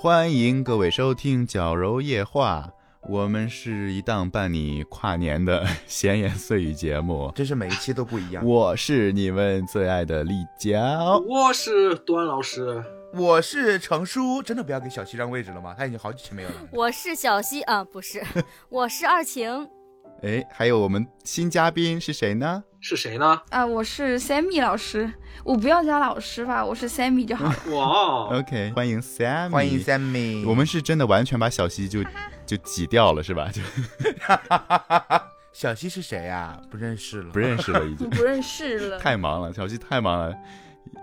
欢迎各位收听《矫揉夜话》，我们是一档伴你跨年的闲言碎语节目。真是每一期都不一样。我是你们最爱的立交，我是端老师，我是程叔，真的不要给小西让位置了吗？他已经好几期没有了。我是小西啊，不是，我是二晴。哎，还有我们新嘉宾是谁呢？是谁呢？啊，我是 Sammy 老师，我不要加老师吧，我是 Sammy 就好了。哇，OK，欢迎 Sammy，欢迎 Sammy，我们是真的完全把小西就就挤掉了，是吧？就 小西是谁呀、不认识了，不认识了，已经 不认识了，太忙了，小西太忙了，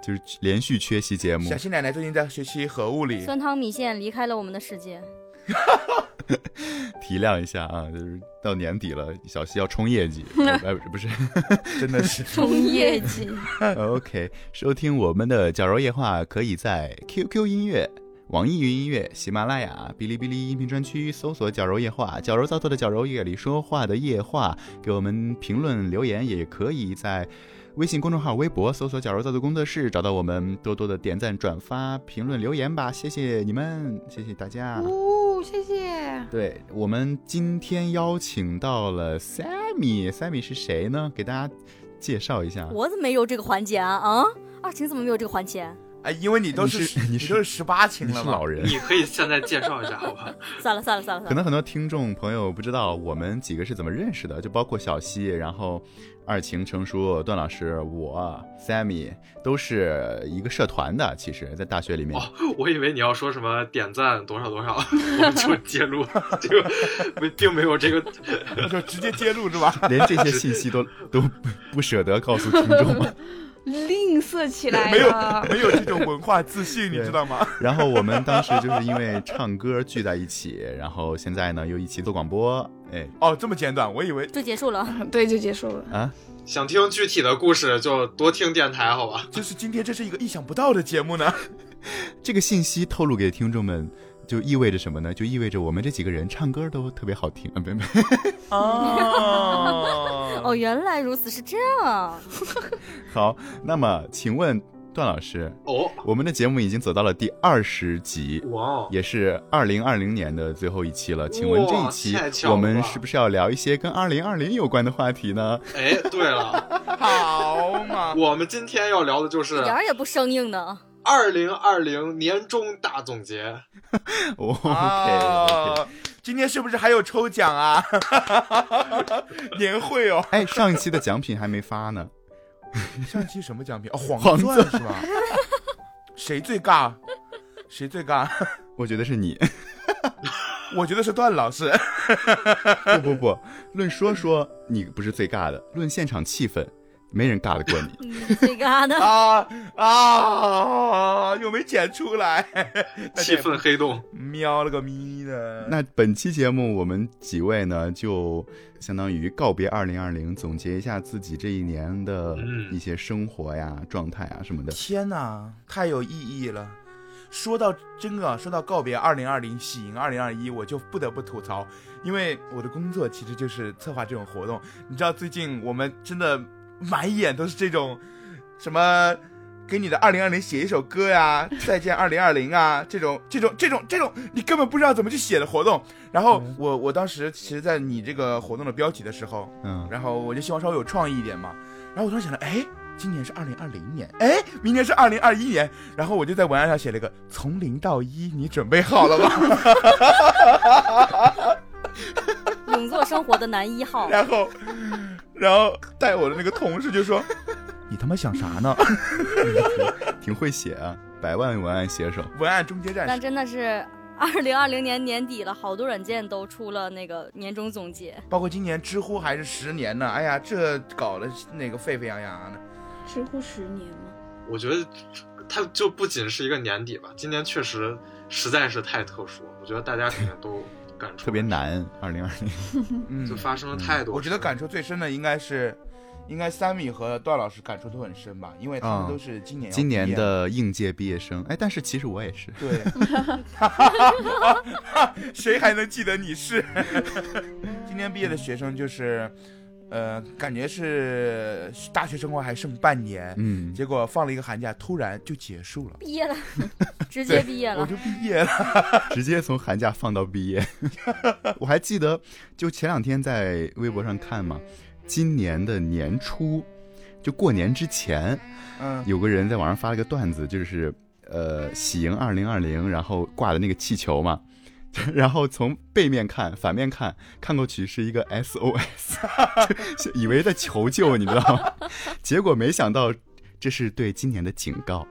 就是连续缺席节目小。西奶奶最近在学习核物理，酸汤米线离开了我们的世界，体谅一下啊，就是到年底了，小西要冲业绩，呃，不是 真的是冲业绩。OK，收听我们的矫揉夜话，可以在 QQ 音乐、网易云音乐、喜马拉雅、哔哩哔哩音频专区搜索“矫揉夜话”，矫揉造作的矫揉，夜里说话的夜话，给我们评论留言，也可以在。微信公众号、微博搜索“矫揉造作工作室”，找到我们，多多的点赞、转发、评论、留言吧，谢谢你们，谢谢大家。哦，谢谢。对我们今天邀请到了 Sammy，Sammy 是谁呢？给大家介绍一下。我怎么没有这个环节啊？啊，二晴怎么没有这个环节？哎，因为你都是是你是都是十八情你了嘛是老人，你可以现在介绍一下，好吧？算了算了算了，可能很多听众朋友不知道我们几个是怎么认识的，就包括小西，然后二晴、程叔、段老师，我 Sammy 都是一个社团的。其实，在大学里面，哦，我以为你要说什么点赞多少多少，我们就揭露，这个没并没有这个。就直接揭露是吧？连这些信息都都不不舍得告诉听众嘛。吝啬起来 没有了。没有这种文化自信，你知道吗？然后我们当时就是因为唱歌聚在一起，然后现在呢又一起做广播，哎哦，这么简短，我以为就结束了。对，就结束了。啊，想听具体的故事，就多听电台，好吧？就是今天这是一个意想不到的节目呢。这个信息透露给听众们。就意味着什么呢？就意味着我们这几个人唱歌都特别好听啊！别别，哦哦，原来如此，是这样。好，那么请问段老师，哦，我们的节目已经走到了第二十集，哇哦，也是二零二零年的最后一期了。请问这一期我们是不是要聊一些跟二零二零有关的话题呢？哎，对了，好嘛，我们今天要聊的就是一点儿也不生硬呢。二零二零年终大总结。哦 OK，哦，今天是不是还有抽奖啊？年会哦，哎，上一期的奖品还没发呢。上期什么奖品？哦，黄 黄钻是吧？谁最尬？谁最尬？我觉得是你，我觉得是段老师。不不不，论说说你不是最尬的，论现场气氛，没人尬得过你。嗯，这个呢？啊啊！又没剪出来，气氛黑洞，喵了个咪的。那本期节目我们几位呢，就相当于告别二零二零，总结一下自己这一年的嗯一些生活呀、状态啊什么的。天哪，太有意义了！说到真的，说到告别二零二零，喜迎二零二一，我就不得不吐槽，因为我的工作其实就是策划这种活动。你知道最近我们真的满眼都是这种什么。给你的二零二零写一首歌呀，再见二零二零啊，这种这种这种这种，你根本不知道怎么去写的活动。然后我我当时其实，在你这个活动的标题的时候，嗯，然后我就希望稍微有创意一点嘛。然后我突然想到，哎，今年是二零二零年，哎，明年是二零二一年。然后我就在文案上写了一个“从零到一”，你准备好了吗？永做生活的男一号。然后，然后带我的那个同事就说：“ 你他妈想啥呢 挺会写啊，百万文案写手。？”文案终结战但士，真的是二零二零年年底了，好多软件都出了那个年终总结。包括今年知乎还是十年呢。哎呀，这搞得那个沸沸扬扬的。知乎十年吗？我觉得它就不仅是一个年底吧，今年确实实在是太特殊，我觉得大家肯定都感触特别，难，二零二零。嗯就，发生了太多事。我觉得感触最深的应该是。应该三米和段老师感触都很深吧，因为他啊们都是今年要今年的应届毕业生，哎，但是其实我也是。对，谁还能记得你是？今年毕业的学生就是，呃，感觉是大学生活还剩半年，嗯，结果放了一个寒假，突然就结束了，毕业了，直接毕业了。我就毕业了。直接从寒假放到毕业。我还记得，就前两天在微博上看嘛，今年的年初，就过年之前，嗯，有个人在网上发了个段子，就是呃喜迎二零二零，然后挂的那个气球嘛，然后从背面看、反面看，看过去是一个 SOS，以为在求救，你知道吗？结果没想到这是对今年的警告，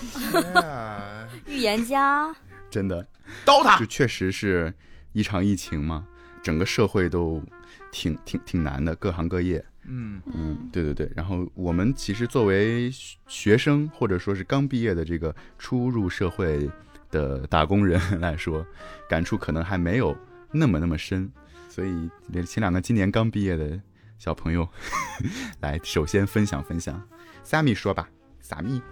预言家，真的。刀塔就确实是一场疫情嘛，整个社会都挺挺挺难的，各行各业。嗯，嗯，对对对。然后我们其实作为学学生，或者说是刚毕业的这个初入社会的打工人来说，感触可能还没有那么那么深。所以，请两个今年刚毕业的小朋友 来，首先分享分享。萨米说吧，萨米。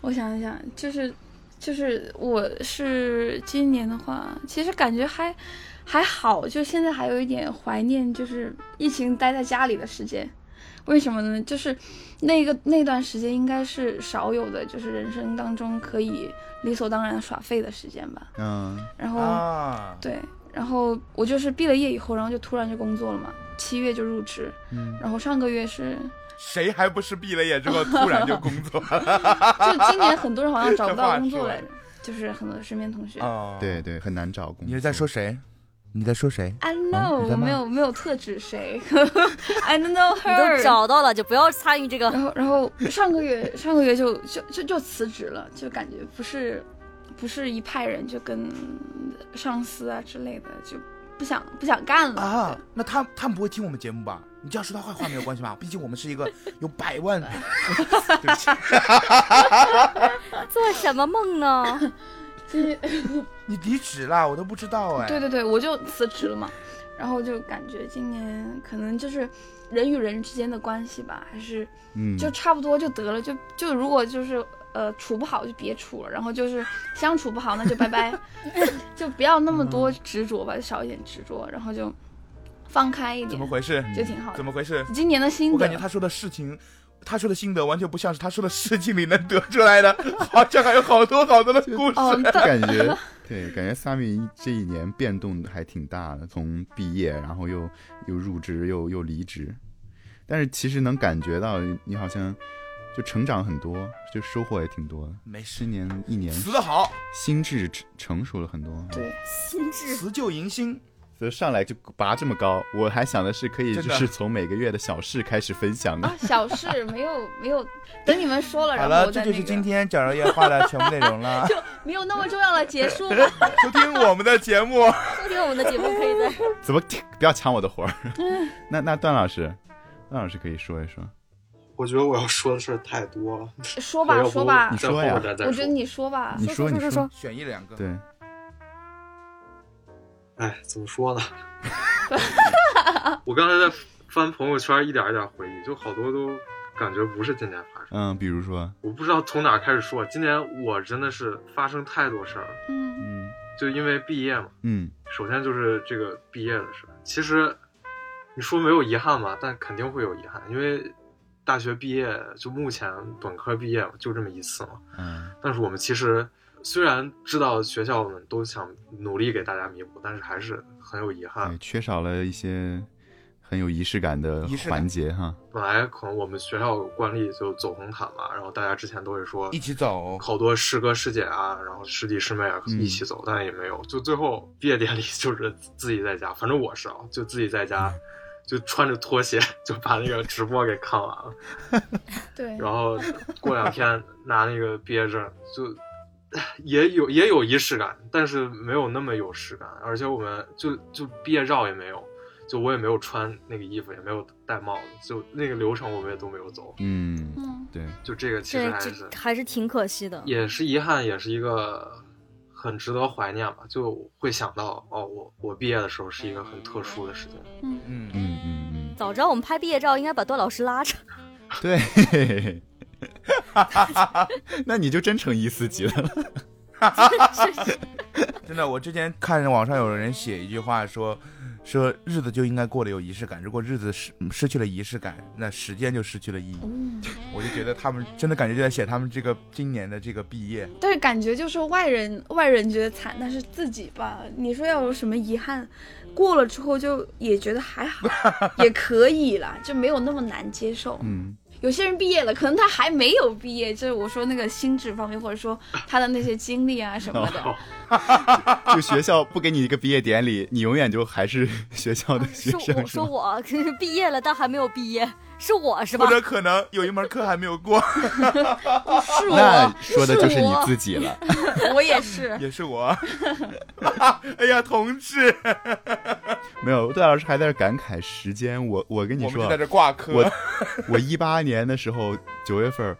我想一想，就是就是我是今年的话，其实感觉还还好，就现在还有一点怀念，就是疫情待在家里的时间。为什么呢？就是那个那段时间应该是少有的，就是人生当中可以理所当然耍废的时间吧。嗯然后、啊，对，然后我就是毕了业以后，然后就突然就工作了嘛，七月就入职，嗯，然后上个月是，谁还不是毕了业之后突然就工作？就今年很多人好像找不到工作来着，就是很多身边同学。哦，对对，很难找工作。你是在说谁？你在说谁？I know，、在骂没有没有特指谁，I don't know 你都 her。找到了，就不要参与这个。然后然后上个月上个月就就就就辞职了，就感觉不是不是一派人，就跟上司啊之类的就不想不想干了。啊，那他他们不会听我们节目吧？你这样说他坏话没有关系吧？毕竟我们是一个有百万，对不起，做什么梦呢？对 你离职啦，我都不知道哎。对对对，我就辞职了嘛，然后就感觉今年可能就是人与人之间的关系吧，还是嗯，就差不多就得了，就就如果就是呃处不好就别处了，然后就是相处不好那就拜拜，就不要那么多执着吧，就少一点执着，然后就放开一点怎么，回事？就挺好的。怎么回事？今年的心得，我感觉他说的事情，他说的心得完全不像是他说的事情里能得出来的，好像还有好多好多的故事。哦，感觉对，感觉 萨米这一年变动还挺大的，从毕业，然后又又入职，又又离职，但是其实能感觉到你好像就成长很多，就收获也挺多的。没事今，年一年死的好，心智成成熟了很多，对，心智辞旧迎新。所以上来就拔这么高，我还想的是可以就是从每个月的小事开始分享的啊。，小事没有没有，等你们说了，然后我再那个这就是今天绞肉夜话的全部内容了。就没有那么重要了，结束吧。收听我们的节目，收听我们的节目，可以在怎么不要抢我的活儿？那那段老师，段老师可以说一说。我觉得我要说的事儿太多了，说吧说吧你，说呀我觉得你说吧。你说你说说选一两个。对，哎，怎么说呢？我刚才在翻朋友圈，一点一点回忆，就好多都感觉不是今年发生。嗯，比如说，我不知道从哪开始说，今年我真的是发生太多事儿了，嗯嗯就因为毕业嘛。嗯首先就是这个毕业的事儿，其实你说没有遗憾吧，但肯定会有遗憾，因为大学毕业就目前本科毕业就这么一次嘛。嗯但是我们其实虽然知道学校们都想努力给大家弥补，但是还是很有遗憾对，。缺少了一些很有仪式感的环节哈。本来可能我们学校惯例就走红毯嘛，然后大家之前都会说一起走，好多师哥师姐啊，然后师弟师妹啊嗯一起走，但也没有，就最后毕业典礼就是自己在家，反正我是啊，就自己在家，就穿着拖鞋就把那个直播给看完了，对，然后过两天拿那个毕业证，就也有也有仪式感，但是没有那么有实感，而且我们就就毕业照也没有，就我也没有穿那个衣服，也没有戴帽子，就那个流程我们也都没有走，嗯，嗯，对，就这个其实还是还是挺可惜的。也是遗憾，也是一个很值得怀念吧。就会想到，哦，我我毕业的时候是一个很特殊的时间。嗯，嗯嗯嗯，早知道我们拍毕业照，应该把段老师拉着。对。那你就真成一四级了。真的，我之前看网上有人写一句话说，说日子就应该过得有仪式感，如果日子失失去了仪式感，那时间就失去了意义。嗯，我就觉得他们真的感觉就在写他们这个今年的这个毕业。但是感觉就是外人外人觉得惨，但是自己吧，你说要有什么遗憾，过了之后就也觉得还好，也可以了，就没有那么难接受。嗯，有些人毕业了，可能他还没有毕业，就是我说那个心智方面，或者说他的那些经历啊什么的。哦。就学校不给你一个毕业典礼，你永远就还是 学校的学是生，说我 毕业了，但还没有毕业，是我是吧或？者可能有一门课还没有过，是那，说的就是你自己了。我也是。也是我。哎呀，同志，没有，段老师还在这感慨时间。我我跟你说啊我们在，这挂科。我我一八年的时候九月份，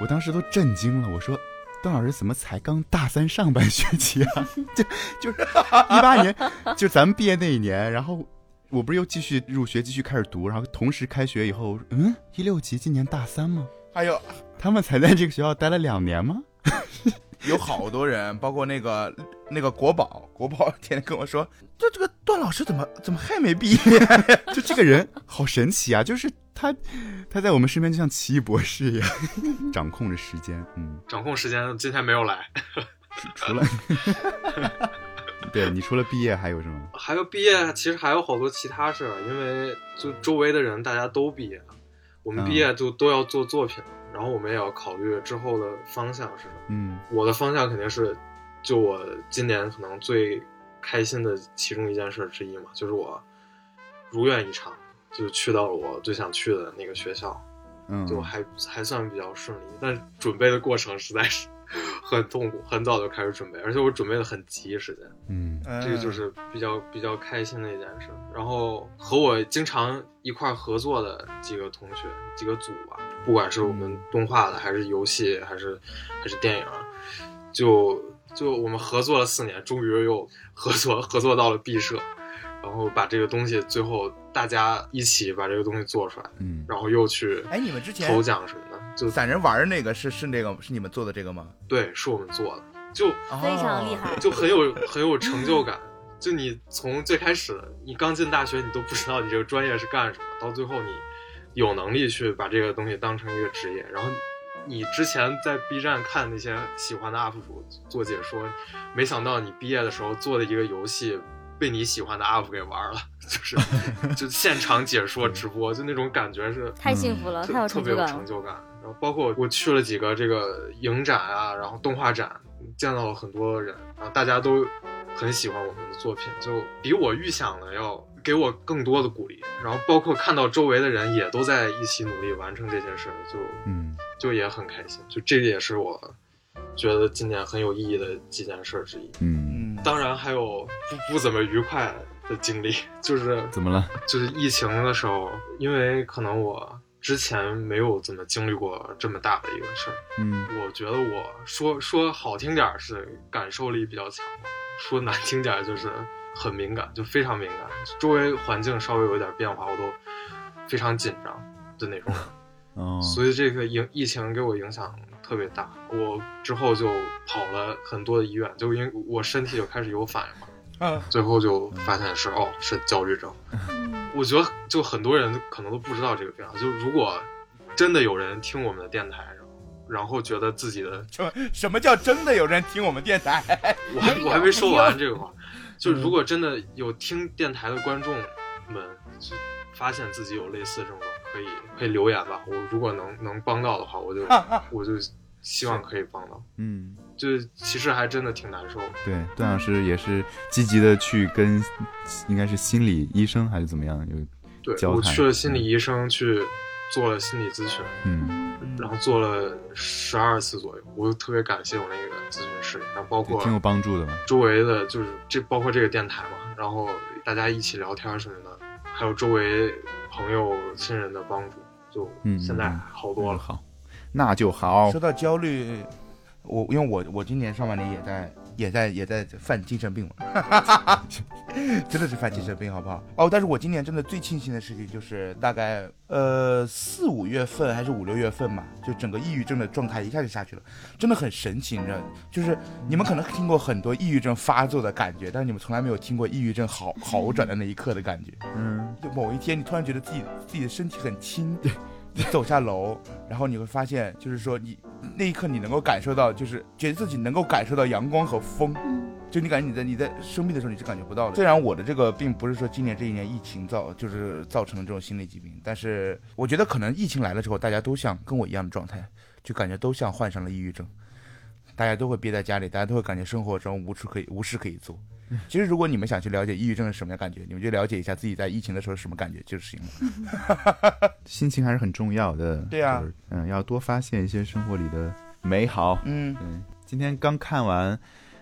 我当时都震惊了。我说，段老师怎么才刚大三上半学期啊？就就是一八年，就咱们毕业那一年，然后我不是又继续入学，继续开始读，然后同时开学以后，嗯，一六级今年大三吗？还有他们才在这个学校待了两年吗？有好多人，包括那个那个国宝，国宝天天跟我说，这这个段老师怎么怎么还没毕业？就这个人好神奇啊！就是他，他在我们身边就像奇异博士一样，掌控着时间。嗯，掌控时间，今天没有来。除了，对你除了毕业还有什么？还有毕业，其实还有好多其他事儿，因为就周围的人大家都毕业了，我们毕业就都要做作品，然后我们也要考虑之后的方向是什么。嗯我的方向肯定是，就我今年可能最开心的其中一件事之一嘛，就是我如愿以偿，就去到了我最想去的那个学校，嗯，就还还算比较顺利，但准备的过程实在是很痛苦，很早就开始准备，而且我准备的很急，时间。嗯这个就是比较比较开心的一件事。然后和我经常一块儿合作的几个同学、几个组吧，不管是我们动画的，还是游戏，还是还是电影，就就我们合作了四年，终于又合作合作到了毕设，然后把这个东西最后大家一起把这个东西做出来，嗯，然后又去哎，你们之前投奖什么的，就散人玩的那个是是那个是你们做的这个吗？对，是我们做的，就非常厉害哦就很有很有成就感。就你从最开始，你刚进大学，你都不知道你这个专业是干什么，到最后你有能力去把这个东西当成一个职业，然后你之前在 B 站看那些喜欢的 UP 主做解说，没想到你毕业的时候做的一个游戏被你喜欢的 UP 给玩了，就是 就现场解说直播，就那种感觉是太幸福了，特太有特别有成就感了。成就感。然后包括我去了几个这个影展啊，然后动画展，见到了很多人啊，大家都很喜欢我们的作品，就比我预想的要给我更多的鼓励。然后包括看到周围的人也都在一起努力完成这件事，就嗯就也很开心。就这个也是我觉得今年很有意义的几件事之一。嗯，嗯，当然还有不不怎么愉快的经历，就是怎么了？就是疫情的时候，因为可能我之前没有怎么经历过这么大的一个事儿，嗯我觉得我说说好听点儿是感受力比较强，说难听点儿就是很敏感，就非常敏感，周围环境稍微有一点变化，我都非常紧张的那种人。哦，所以这个影疫情给我影响特别大，我之后就跑了很多的医院，就因为我身体就开始有反应嘛，啊，最后就发现是哦是焦虑症。我觉得就很多人可能都不知道这个病啊，就如果真的有人听我们的电台，然后觉得自己的什么什么叫真的有人听我们电台？我还 我还没说完这个话，就如果真的有听电台的观众们，就发现自己有类似症状，可以可以留言吧。我如果能能帮到的话，我就我就希望可以帮到。嗯，就其实还真的挺难受。对，段老师也是积极的去跟，应该是心理医生还是怎么样有，对交谈我去了心理医生去做了心理咨询，嗯，然后做了十二次左右。我特别感谢我那个咨询师，然后包括挺有帮助的嘛。周围的，就是这包括这个电台嘛，然后大家一起聊天什么的，还有周围朋友亲人的帮助，就嗯，现在嗯好多了。好，那就好说。到焦虑，我因为我我今年上半年也在也在也在犯精神病嘛，真的是犯精神病，好不好？哦，但是我今年真的最庆幸的事情就是，大概呃四五月份还是五六月份嘛，就整个抑郁症的状态一下就下去了，真的很神奇，你知道？就是你们可能听过很多抑郁症发作的感觉，但是你们从来没有听过抑郁症好好转的那一刻的感觉。嗯，就某一天，你突然觉得自己自己的身体很轻，你走下楼，然后你会发现，就是说你那一刻你能够感受到，就是觉得自己能够感受到阳光和风。嗯就你感觉你在你在生病的时候你是感觉不到的。虽然我的这个并不是说今年这一年疫情造就是造成了这种心理疾病，但是我觉得可能疫情来了之后，大家都像跟我一样的状态，就感觉都像患上了抑郁症，大家都会憋在家里，大家都会感觉生活中无处可以无事可以做。其实如果你们想去了解抑郁症是什么样感觉，你们就了解一下自己在疫情的时候是什么感觉就行了。心情还是很重要的。对啊就是嗯，要多发现一些生活里的美好。嗯对，今天刚看完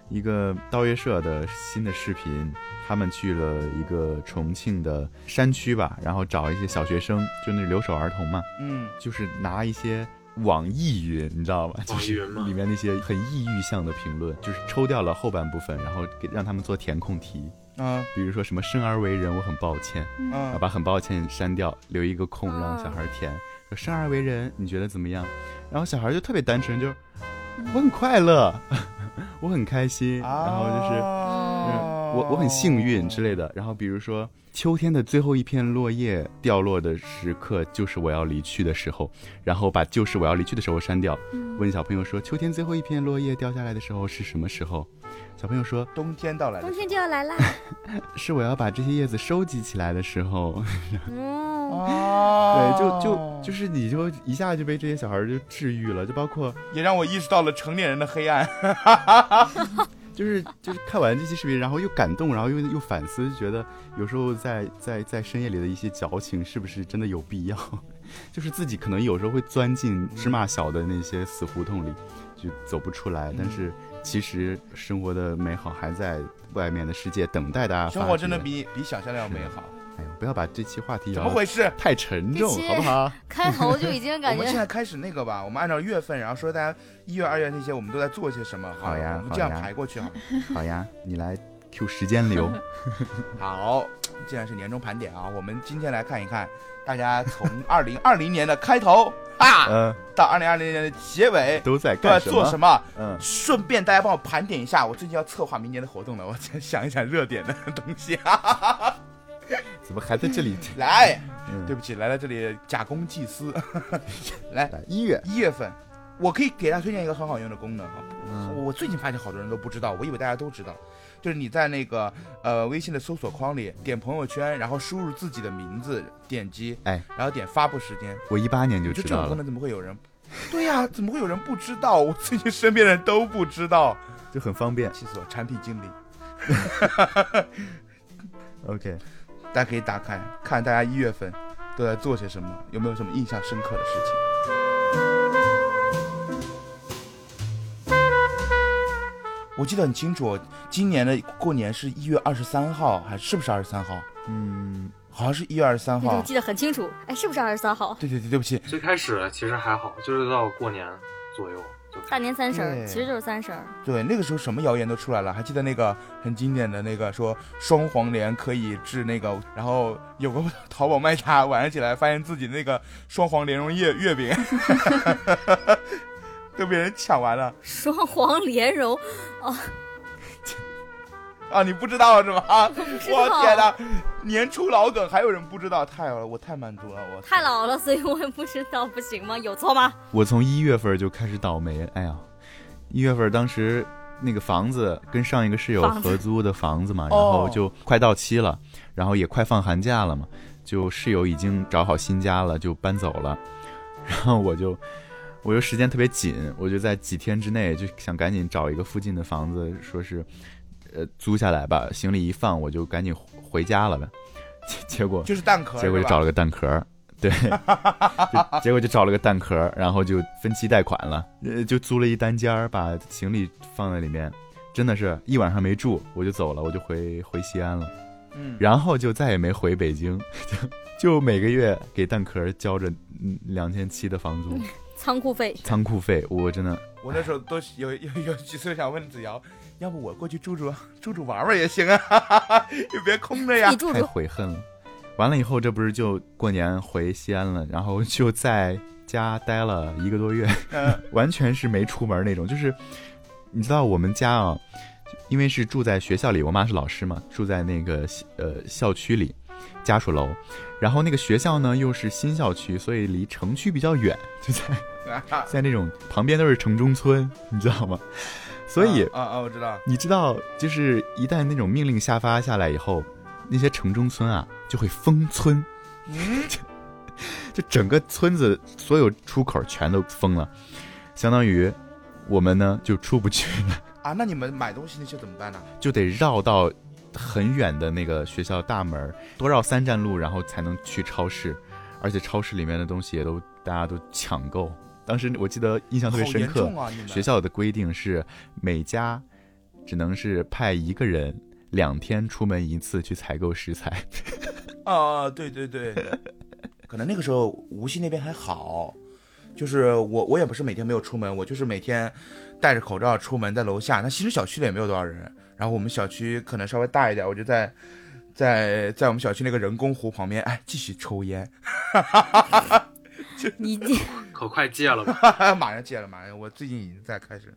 一个刀月社的新的视频，他们去了一个重庆的山区吧，然后找一些小学生，就那留守儿童嘛，嗯就是拿一些网易云，你知道吗？就是网易云吗里面那些很抑郁向的评论，就是抽掉了后半部分，然后给让他们做填空题，啊比如说什么生而为人，我很抱歉，然后嗯把很抱歉删掉，留一个空让啊小孩填。说生而为人，你觉得怎么样？然后小孩就特别单纯，就是我很快乐，我很开心，然后就是。我我很幸运之类的。然后比如说秋天的最后一片落叶掉落的时刻，就是我要离去的时候，然后把就是我要离去的时候删掉。问小朋友说，秋天最后一片落叶掉下来的时候是什么时候？小朋友说冬天到来冬天就要来啦。是我要把这些叶子收集起来的时候。嗯，啊对，就就就是你就一下就被这些小孩就治愈了，就包括也让我意识到了成年人的黑暗。就是就是看完这期视频，然后又感动，然后又又反思，就觉得有时候在在在深夜里的一些矫情，是不是真的有必要？就是自己可能有时候会钻进芝麻小的那些死胡同里，就走不出来。但是其实生活的美好还在外面的世界等待大家。生活真的比比想象的要美好。哎呦，不要把这期话题怎么回事？太沉重，好不好？开头就已经感觉 我们现在开始那个吧，我们按照月份，然后说大家一月、二月那些我们都在做些什么。好呀我们这样排过去好了。好呀，你来 Q 时间流。好，既然是年终盘点啊，我们今天来看一看大家从二零二零年的开头啊，嗯，到二零二零年的结尾都在都在干什么？做什么。嗯，顺便大家帮我盘点一下，我最近要策划明年的活动了，我先想一想热点的东西啊。怎么还在这里？来，嗯对不起，来到这里假公济私。来，一月，一月份，我可以给大家推荐一个很好用的功能哈。嗯我最近发现好多人都不知道，我以为大家都知道，就是你在那个呃微信的搜索框里点朋友圈，然后输入自己的名字，点击，哎，然后点发布时间，我一八年就就知道了，这种功能怎么会有人？对呀、怎么会有人不知道？我最近身边人都不知道，就很方便。气死我！产品经理，OK，大家可以打开看大家一月份都在做些什么，有没有什么印象深刻的事情？我记得很清楚，今年的过年是一月二十三号，还是不是二十三号？嗯，好像是一月二十三号。你都记得很清楚。哎，是不是二十三号？对对对，对不起，最开始其实还好，就是到过年左右就大年三十儿，其实就是三十儿。对，那个时候什么谣言都出来了，还记得那个很经典的那个说双黄连可以治那个，然后有个 淘宝卖家晚上起来发现自己那个双黄莲蓉月月饼 都被人抢完了 双黄莲蓉，啊！你不知道是吗？我天哪，年初老梗还有人不知道，太好了，我太满足了，我太老了，所以我也不知道，不行吗？有错吗？我从一月份就开始倒霉。哎呀，一月份当时那个房子跟上一个室友合租的房子嘛，哦 然后就快到期了，然后也快放寒假了嘛，就室友已经找好新家了，就搬走了，然后我就。我又时间特别紧，我就在几天之内就想赶紧找一个附近的房子，说是，呃，租下来吧。行李一放，我就赶紧回家了呗。结结果就是蛋壳，结果就找了个蛋壳儿，对，结果就找了个蛋壳儿，然后就分期贷款了，呃，就租了一单间儿，把行李放在里面，真的是一晚上没住，我就走了，我就回回西安了，嗯，然后就再也没回北京，就就每个月给蛋壳交着嗯两千七的房租，仓库费，仓库费，我真的我那时候都有有有几次想问子瑶，要不我过去住住住住玩玩也行啊，也别空着呀你。住太，悔恨了。完了以后，这不是就过年回西安了，然后就在家待了一个多月，嗯 完全是没出门那种。就是你知道我们家啊，因为是住在学校里，我妈是老师嘛，住在那个呃校区里家属楼，然后那个学校呢又是新校区，所以离城区比较远，就在在那种旁边都是城中村，你知道吗？所以。啊啊，我知道，你知道，就是一旦那种命令下发下来以后，那些城中村啊就会封村，嗯，就整个村子所有出口全都封了，相当于我们呢就出不去了，啊，那你们买东西那些怎么办呢？就得绕到很远的那个学校大门，多绕三站路，然后才能去超市，而且超市里面的东西也都大家都抢购。当时我记得印象特别深刻，学校的规定是每家只能是派一个人两天出门一次去采购食材。啊，对对对，可能那个时候无锡那边还好，就是我我也不是每天没有出门，我就是每天戴着口罩出门，在楼下。那其实小区里也没有多少人，然后我们小区可能稍微大一点，我就在 在在我们小区那个人工湖旁边，哎，继续抽烟，你你 可快戒了吧？马上戒了，马上，我最近已经在开始。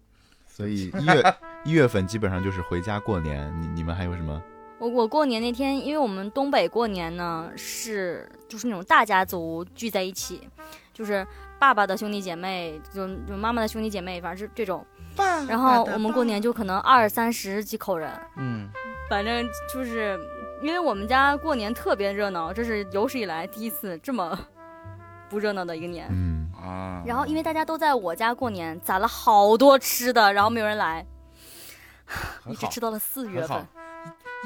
所以一月一月份基本上就是回家过年。你你们还有什么？我我过年那天，因为我们东北过年呢是就是那种大家族聚在一起，就是爸爸的兄弟姐妹，就就妈妈的兄弟姐妹，反正是这种。然后我们过年就可能二三十几口人，嗯，反正就是因为我们家过年特别热闹，这是有史以来第一次这么不热闹的一个年。嗯，啊，然后因为大家都在我家过年，攒了好多吃的，然后没有人来，一直吃到了四月份。，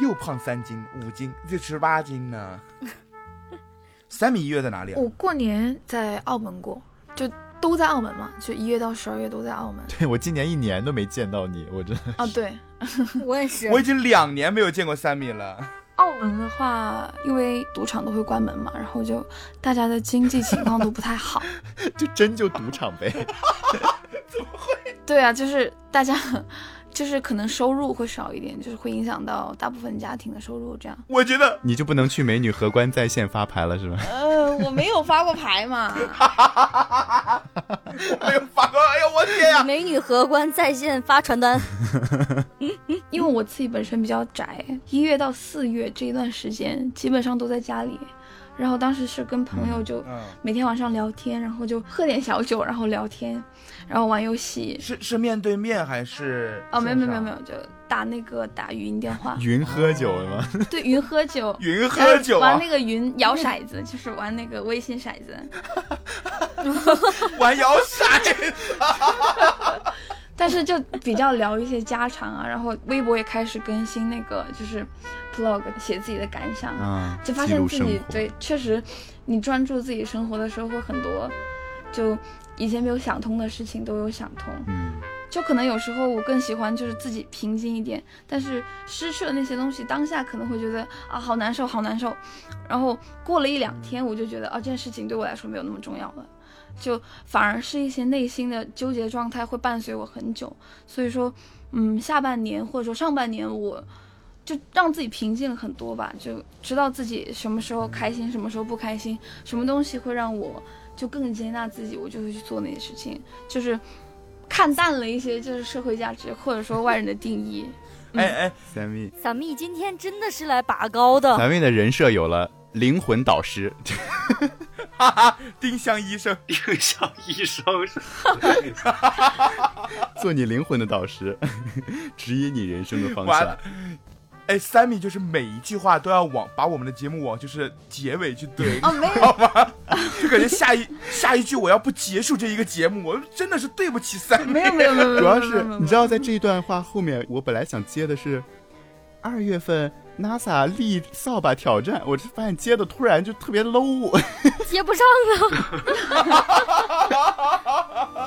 又胖三斤五斤，就十八斤呢。三米一月在哪里啊？我过年在澳门过，就都在澳门嘛，就一月到十二月都在澳门。对我今年一年都没见到你，我真的啊，对，我也是我已经两年没有见过三米了。澳门的话，因为赌场都会关门嘛，然后就大家的经济情况都不太好。就真就赌场呗。怎么会对啊，就是大家，就是可能收入会少一点，就是会影响到大部分家庭的收入这样。我觉得你就不能去美女荷官在线发牌了是吧？呃，我没有发过牌嘛。没有发过，哎呦我天呀！美女荷官在线发传单，因为我自己本身比较宅，一月到四月这一段时间基本上都在家里，然后当时是跟朋友就嗯，每天晚上聊天，然后就喝点小酒，然后聊天，然后玩游戏。是是面对面还是？哦，没有没有没有没有，就打那个打语音电话，云喝酒了吗？对，云喝酒，云喝酒啊玩那，个云摇骰子，就是玩那个微信骰子。玩摇骰。但是就比较聊一些家常啊，然后微博也开始更新那个就是 vlog，写自己的感想，啊，就发现自。己对，确实，你专注自己生活的时候，会很多就以前没有想通的事情都有想通。嗯，就可能有时候我更喜欢就是自己平静一点，但是失去了那些东西，当下可能会觉得啊好难受，好难受。然后过了一两天，我就觉得啊这件事情对我来说没有那么重要了，就反而是一些内心的纠结状态会伴随我很久。所以说，嗯，下半年或者说上半年我。就让自己平静了很多吧，就知道自己什么时候开心，什么时候不开心，什么东西会让我就更接纳自己，我就会去做那些事情，就是看淡了一些就是社会价值或者说外人的定义。哎哎，三蜜，小蜜今天真的是来拔高的。三蜜的人设有了灵魂导师，哈哈，丁香医生，丁香医生是 做你灵魂的导师，指引你人生的方向完了。。哎，三米就是每一句话都要往把我们的节目往就是结尾去怼，哦，没有，好吗？就感觉下一下一句我要不结束这一个节目，我真的是对不起三米。没有，没有，主要是你知道，在这一段话后面，我本来想接的是二月份 NASA 立扫把挑战，我这发现接的突然就特别 low。接不上了。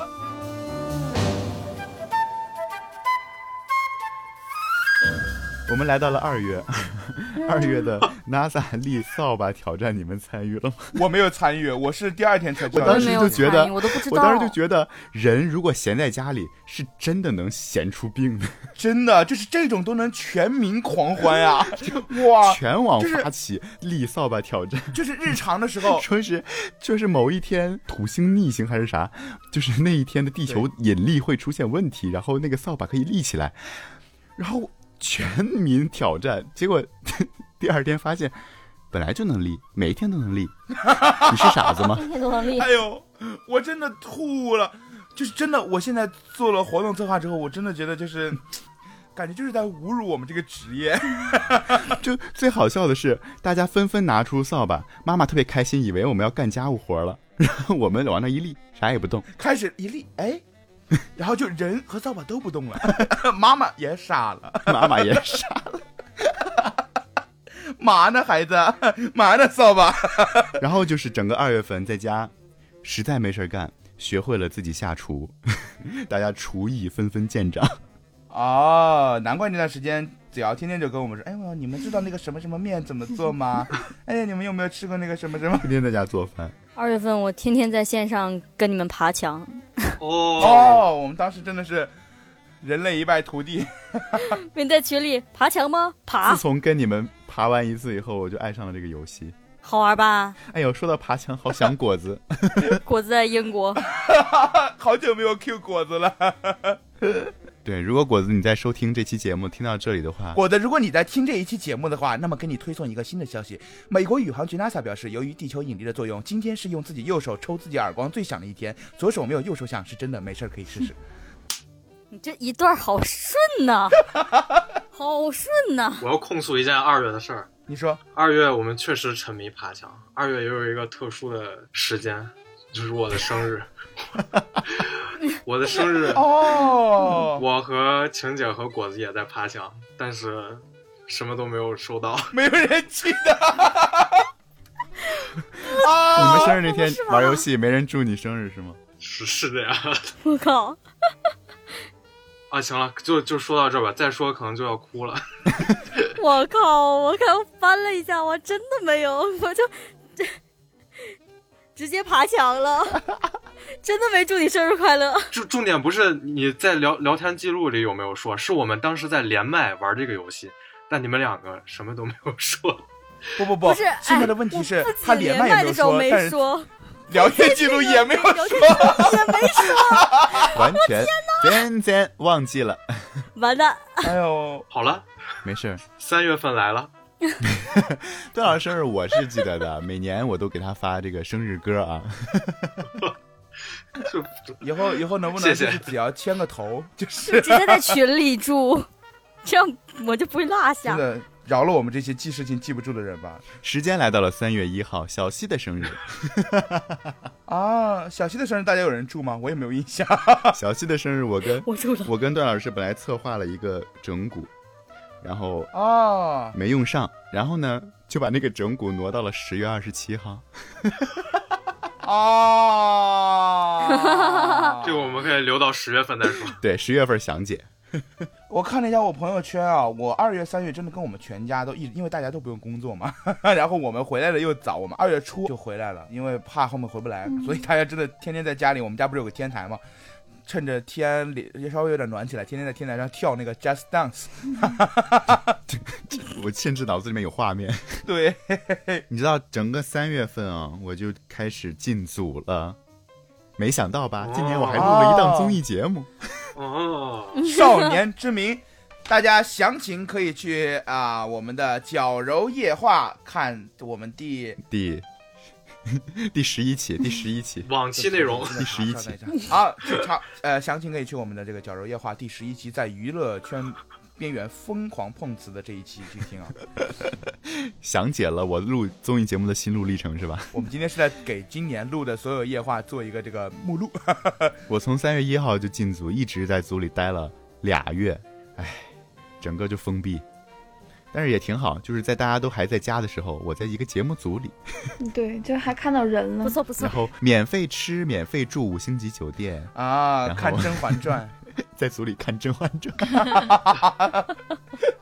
我们来到了二月，二月的 NASA 立扫把挑战，你们参与了吗？我没有参与，我是第二天才知道。我当时就觉得我都不知道。我当时就觉得，人如果闲在家里，是真的能闲出病的，真的就是这种都能全民狂欢呀！哇，全网发起立扫把挑战。就是日常的时候，说是就是某一天土星逆行还是啥，就是那一天的地球引力会出现问题，然后那个扫把可以立起来，然后全民挑战，结果 第二天发现本来就能立，每一天都能立，你是傻子吗？天天都能立，哎呦，我真的吐了，就是真的，我现在做了活动策划之后，我真的觉得就是。感觉就是在侮辱我们这个职业，就最好笑的是，大家纷纷拿出扫把，妈妈特别开心，以为我们要干家务活了，然后我们往那一立，啥也不动。开始一立，哎，然后就人和扫把都不动了，妈妈也傻了，妈妈也傻了，嘛呢孩子，嘛呢扫把，然后就是整个二月份在家，实在没事干，学会了自己下厨，大家厨艺纷纷见长。哦，难怪那段时间子瑶天天就跟我们说，哎呦，你们知道那个什么什么面怎么做吗？哎呀，你们有没有吃过那个什么什么？天天在家做饭，二月份我天天在线上跟你们爬墙，哦，哦，我们当时真的是人类一败涂地。没在群里爬墙吗？爬自，从跟你们爬完一次以后，我就爱上了这个游戏。好玩吧？哎呦，说到爬墙，好想果子。果子在英国，好久没有 Q 果子了，对，如果果子你在收听这期节目，听到这里的话，果子，如果你在听这一期节目的话，那么给你推送一个新的消息：美国宇航局 NASA 表示，由于地球引力的作用，今天是用自己右手抽自己耳光最响的一天，左手没有右手响，是真的，没事儿可以试试。你这一段好顺呐、好顺呐、我要控诉一件二月的事儿。你说，二月我们确实沉迷爬墙，二月也有一个特殊的时间，就是我的生日。我的生日，哦，我和晴姐和果子也在爬墙，但是什么都没有收到。没有人记得。啊，你们生日那天玩游戏，没人祝你生日是吗？是是这样 我靠！啊，行了，就就说到这吧，再说可能就要哭了。我靠！我刚翻了一下，我真的没有，我就这直接爬墙了，真的没祝你生日快乐。重重点不是你在聊聊天记录里有没有说，是我们当时在连麦玩这个游戏，但你们两个什么都没有说。不不不，不是，现在的哎问题是不他连麦的时候没说，聊天记录也没有聊说。天也没说，完全全然忘记了，完了！哎呦，好了，没事儿。三月份来了，段老师生日我是记得的，每年我都给他发这个生日歌啊。以后以后能不能就是只要牵个头，就是直接在群里住，这样我就不会落下。真的饶了我们这些记事情记不住的人吧。时间来到了三月一号，小西的生日。啊，小西的生日大家有人祝吗？我也没有印象。小西的生日，我跟我祝了，我跟段老师本来策划了一个整蛊，然后哦，没用上，然后呢就把那个整蛊挪到了十月二十七号。哦，这个我们可以留到十月份再说。对，十月份详解。我看了一下我朋友圈啊，我二月、三月真的跟我们全家都一，因为大家都不用工作嘛，然后我们回来的又早，我们二月初就回来了，因为怕后面回不来，所以大家真的天天在家里。我们家不是有个天台嘛，趁着天也稍微有点暖起来，天天在天台上跳那个 Just Dance。我甚至脑子里面有画面。对，你知道，整个三月份啊，我就开始进组了。没想到吧？今年我还录了一档综艺节目。哦，少年之名，大家详情可以去啊、我们的矫揉夜话看我们第第 第十一期，第十一期。往期内容 第十一期好，去查呃，详情可以去我们的这个绞肉夜话第十一期，在娱乐圈边缘疯狂碰瓷的这一期去听啊。详解了我录综艺节目的心路历程，是吧？我们今天是在给今年录的所有夜话做一个这个目录。我从三月一号就进组，一直在组里待了俩月，哎，整个就封闭。但是也挺好，就是在大家都还在家的时候，我在一个节目组里，对，就还看到人了不。错不错然，后免费吃、免费住五星级酒店，啊，看《甄嬛传 在组里看《甄嬛传》。》，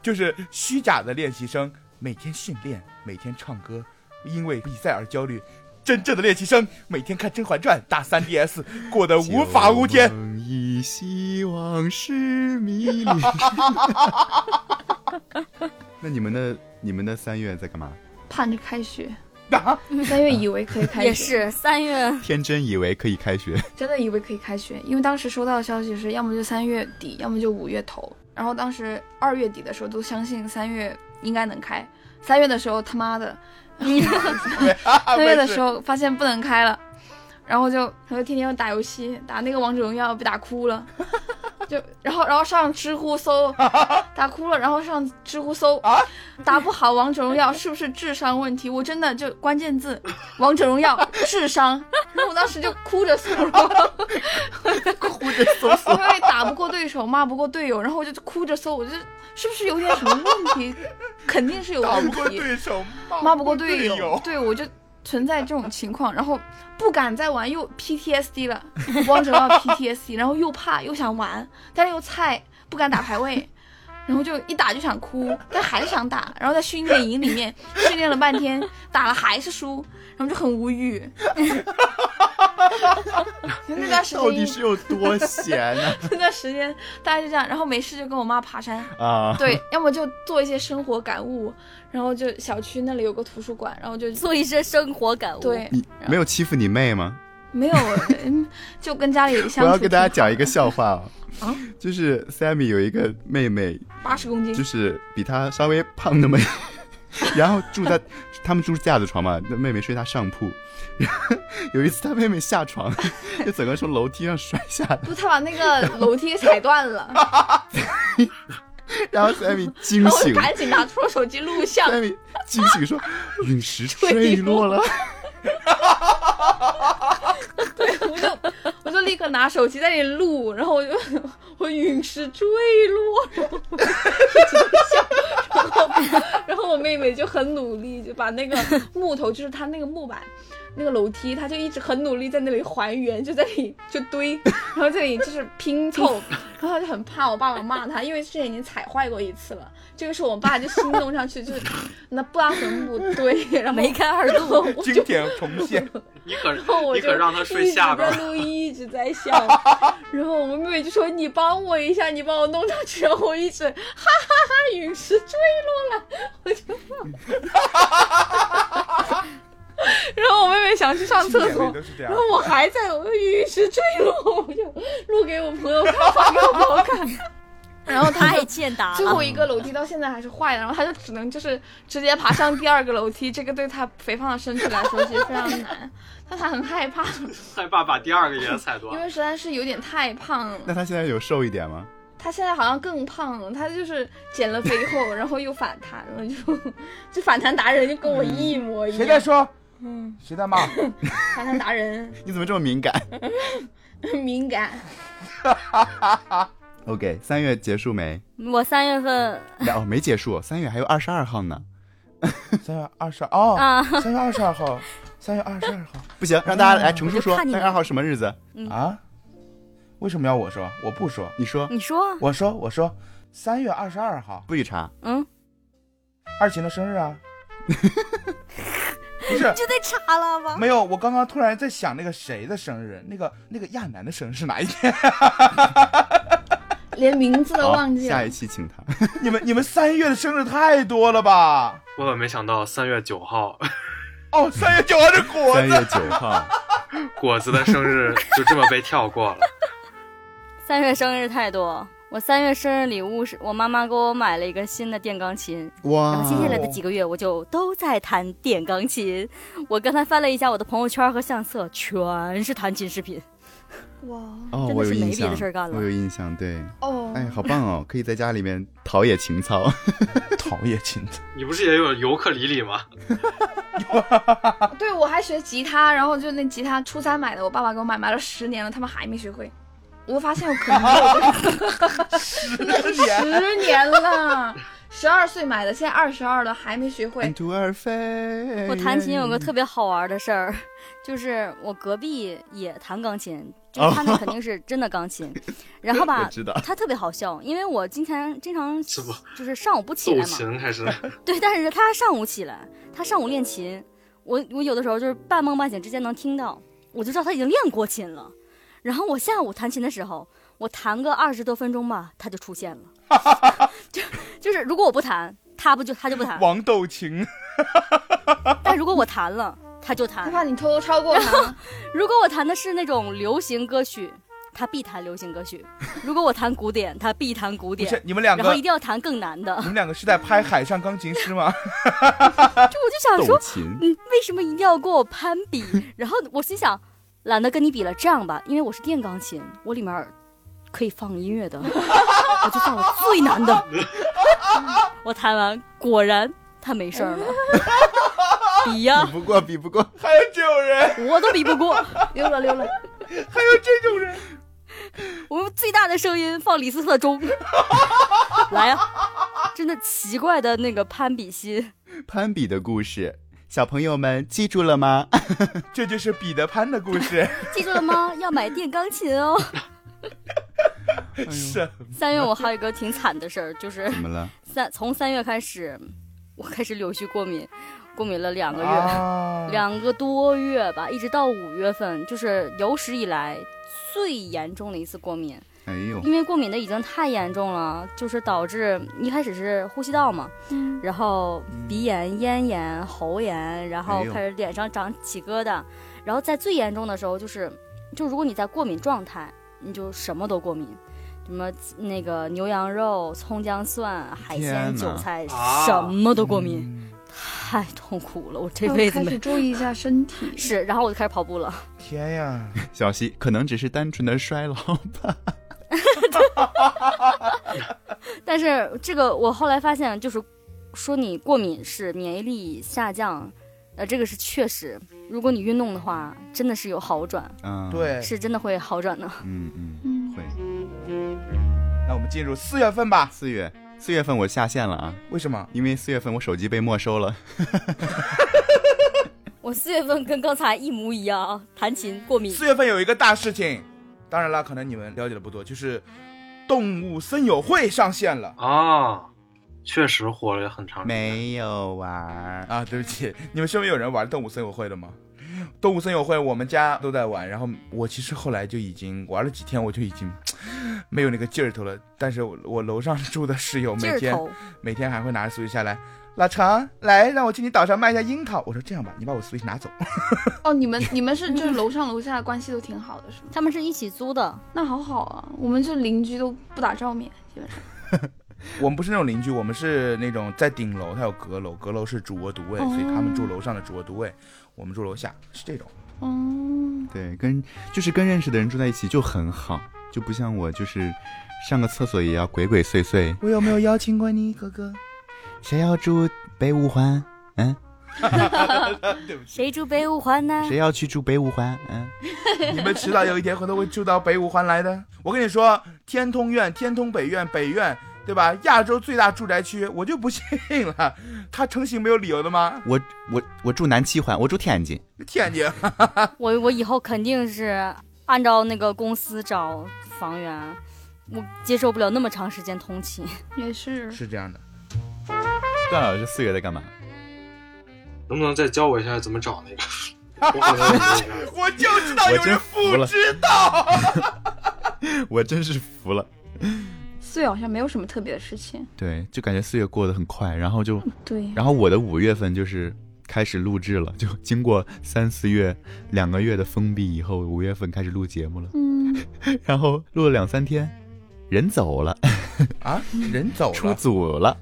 就是虚假的练习生每天训练，每天唱歌，因为比赛而焦虑。真正的练习生每天看《甄嬛传》，打 3DS，过得无法无天。旧梦依稀，往事迷离。那你们的你们的三月在干嘛？盼着开学，啊，三月以为可以开学，也是三月，天真以为可以开学，真的以为可以开学，因为当时收到的消息是要么就三月底，要么就五月头。然后当时二月底的时候都相信三月应该能开，三月的时候他妈的，三月的时候发现不能开了，然后就他就天天打游戏，打那个王者荣耀被打哭了，就然后然后上知乎搜打哭了，然后上知乎搜啊打不好王者荣耀是不是智商问题？我真的就关键字王者荣耀智商，然后我当时就哭着搜，哭着搜索。因为打不过对手，骂不过队友，然后我就哭着搜，我就是不是有点什么问题？肯定是有问打不过题，对手，骂不过队友友，，对我就存在这种情况，然后不敢再玩，又 PTSD 了，王者荣耀 PTSD，然后又怕又想玩，但是又菜，不敢打排位。然后就一打就想哭，但还是想打。然后在训练营里面训练了半天，打了还是输，然后就很无语。那段时间，到底是有多闲呢、那段时间大家就这样，然后没事就跟我妈爬山，啊？对，要么就做一些生活感悟，然后就小区那里有个图书馆，然后就做一些生活感悟。对，你没有欺负你妹吗？没有，嗯就跟家里相处。我要跟大家讲一个笑话哦，啊就是 Sammy 有一个妹妹，八十公斤就，是比她稍微胖那么，然后住在他们住架子床嘛，那妹妹睡她上铺。有一次，他妹妹下床，就整个从楼梯上摔下来，不，他把那个楼梯踩断了，然后 Sammy 惊然后我就醒赶紧拿出了手机录像，，Sammy 惊醒说：“陨石坠落了。我就我就立刻拿手机在那里录，然后我就我陨石坠落，然后我一直在笑，然后然后我妹妹就很努力，就把那个木头，就是她那个木板。那个楼梯，他就一直很努力在那里还原，就在那里就堆，然后这里就是拼凑，然后他就很怕我爸爸骂他，因为之前已经踩坏过一次了。这个时候我爸就心动上去，就是那布拉坟墓堆，然后梅开二度。我就经典重现。你可然后我就你可让他睡下边儿一直在录音，一直在笑。然后我妹妹就说：“你帮我一下，你帮我弄上去。”然后我一直哈哈哈，陨石坠落了，我就。然后我妹妹想去上厕所然后。我还在，我陨石坠落，我就录给我朋友看，发给我朋友看。然后他太欠打了 最后，一个楼梯到现在还是坏的，然后他就只能就是直接爬上第二个楼梯，这个对他肥胖的身体来说其实非常难，但他很害怕，害怕把第二个也踩断因。为实在是有点太胖了。那他现在有瘦一点吗？他现在好像更胖了，他就是减了肥后，然后又反弹了，就就反弹达人就跟我一模一样。谁在？说？嗯，谁在骂？达人 你怎么这么敏感 敏感。？OK，三月结束没？我三月份哦，没结束，三月还有二十二号呢。三月二十哦，啊，三月二十二号，三月二十二号不行，让大家来重述说，三月二号什么日子？啊？为什么要我说？我不说，你说，你说，我说，我说，三月二十二号，不许查。嗯，二琴的生日啊。不是，就得查了吗？没有，我刚刚突然在想那个谁的生日，那个那个亚楠的生日是哪一天？连名字都忘记了下一。期请他。你们你们三月的生日太多了吧？我可没想到三月九号，哦，三月九号是果子，三月九号，果子的生日就这么被跳过了。三月生日太多，我三月生日礼物是我妈妈给我买了一个新的电钢琴，然哇后接下来的几个月我就都在弹电钢琴。我刚才翻了一下我的朋友圈和相册，全是弹琴视频。哇哦，真的我有印是没别的象事儿干，了我有印象，对，哦，哎，好棒哦，可以在家里面陶冶情操。陶冶情操。你不是也有尤克里里吗？对，我还学吉他，然后就那吉他初三买的，我爸爸给我买，买了十年了，他们还没学会。我发现我可能没有这个十年，十年了，十二岁买的，现在二十二了还没学会安。徒儿飞。我弹琴有个特别好玩的事儿，就是我隔壁也弹钢琴，就他那肯定是真的钢琴，然后吧。他特别好笑，因为我经常经常就是上午不起来嘛，琴还是 对，但是他上午起来，他上午练琴，我我有的时候就是半梦半醒之间能听到，我就知道他已经练过琴了。然后我下午弹琴的时候，我弹个二十多分钟吧，他就出现了，就就是如果我不弹，他不就他就不弹，王斗琴，但如果我弹了，他就弹他。怕你偷偷超过他，如果我弹的是那种流行歌曲，他必弹流行歌曲；如果我弹古典，他必弹古不是典。你们两个然后一，定要弹更难的，你们两个是在拍《海上钢琴师》吗？就我就想说，斗琴。嗯，为什么一定要跟我攀比？然后我心想，懒得跟你比了，这样吧，因为我是电钢琴，我里面可以放音乐的，我就放了最难的。我弹完，果然他没事儿了。比呀 比，不过，比不过。还有这种人，我都比不过。溜了溜了。还有这种人，我用最大的声音放李斯特的钟，来呀、真的奇怪的那个攀比心。攀比的故事，小朋友们记住了吗？这就是彼得潘的故事。记住了吗？要买电钢琴哦。是三月我还有一个挺惨的事儿，就是怎么了？三从三月开始，我开始柳絮过敏，过敏了两个月，啊两个多月吧，一直到五月份，就是有史以来最严重的一次过敏。哎呦，因为过敏的已经太严重了，就是导致一开始是呼吸道嘛，嗯，然后鼻炎、咽炎、喉炎，然后开始脸上长起疙瘩，然后在最严重的时候，就是就如果你在过敏状态，你就什么都过敏，什么那个牛羊肉、葱姜蒜、海鲜、韭菜，啊什么都过敏，嗯太痛苦了，我这辈子没开始注意一下身体。是，然后我就开始跑步了。天呀！小西可能只是单纯的衰老吧。但是这个我后来发现，就是说你过敏是免疫力下降，呃，这个是确实。如果你运动的话，真的是有好转，嗯，，对，是真的会好转的。嗯嗯，嗯，会。那我们进入四月份吧。四月，四月份我下线了啊，为什么？因为四月份我手机被没收了。我四月份跟刚才一模一样啊，弹琴过敏。四月份有一个大事情，当然了，可能你们了解的不多，就是动物森友会上线了啊，确实火了很长时间。没有玩，啊！对不起，你们身边有人玩动物森友会的吗？动物森友会我们家都在玩，然后我其实后来就已经玩了几天，我就已经 没有那个劲儿头了。但是我我楼上住的室友每天每天还会拿着 Switch 下来，老常来让我去你岛上卖一下樱桃。我说这样吧，你把我 Switch 拿走。哦，你们你们是就是楼上楼下关系都挺好的是吗？他们是一起租的，那好好啊，我们这邻居都不打照面，基本上。我们不是那种邻居，我们是那种在顶楼，它有阁楼，阁楼是主卧独卫，哦所以他们住楼上的主卧独卫，我们住楼下，是这种。嗯，对，跟就是跟认识的人住在一起就很好，就不像我就是上个厕所也要鬼鬼祟祟。我有没有邀请过你，哥哥？谁要住北五环？嗯，对不起，谁住北五环呢？谁要去住北五环？嗯，你们迟早有一天可能会住到北五环来的。我跟你说，天通苑、天通北苑、北苑，对吧？亚洲最大住宅区，我就不信了，它成型没有理由的吗？我我我住南七环，我住天津。天津，我我以后肯定是按照那个公司找房源，我接受不了那么长时间通勤。也是。是这样的。段老师四月在干嘛？能不能再教我一下怎么找那个？我就知道有人不知道。我真是服了。四月好像没有什么特别的事情。对，就感觉四月过得很快，然后就，对，然后我的五月份就是开始录制了，就经过三四月两个月的封闭以后，五月份开始录节目了，嗯，然后录了两三天，人走了，啊，人走了出，组了，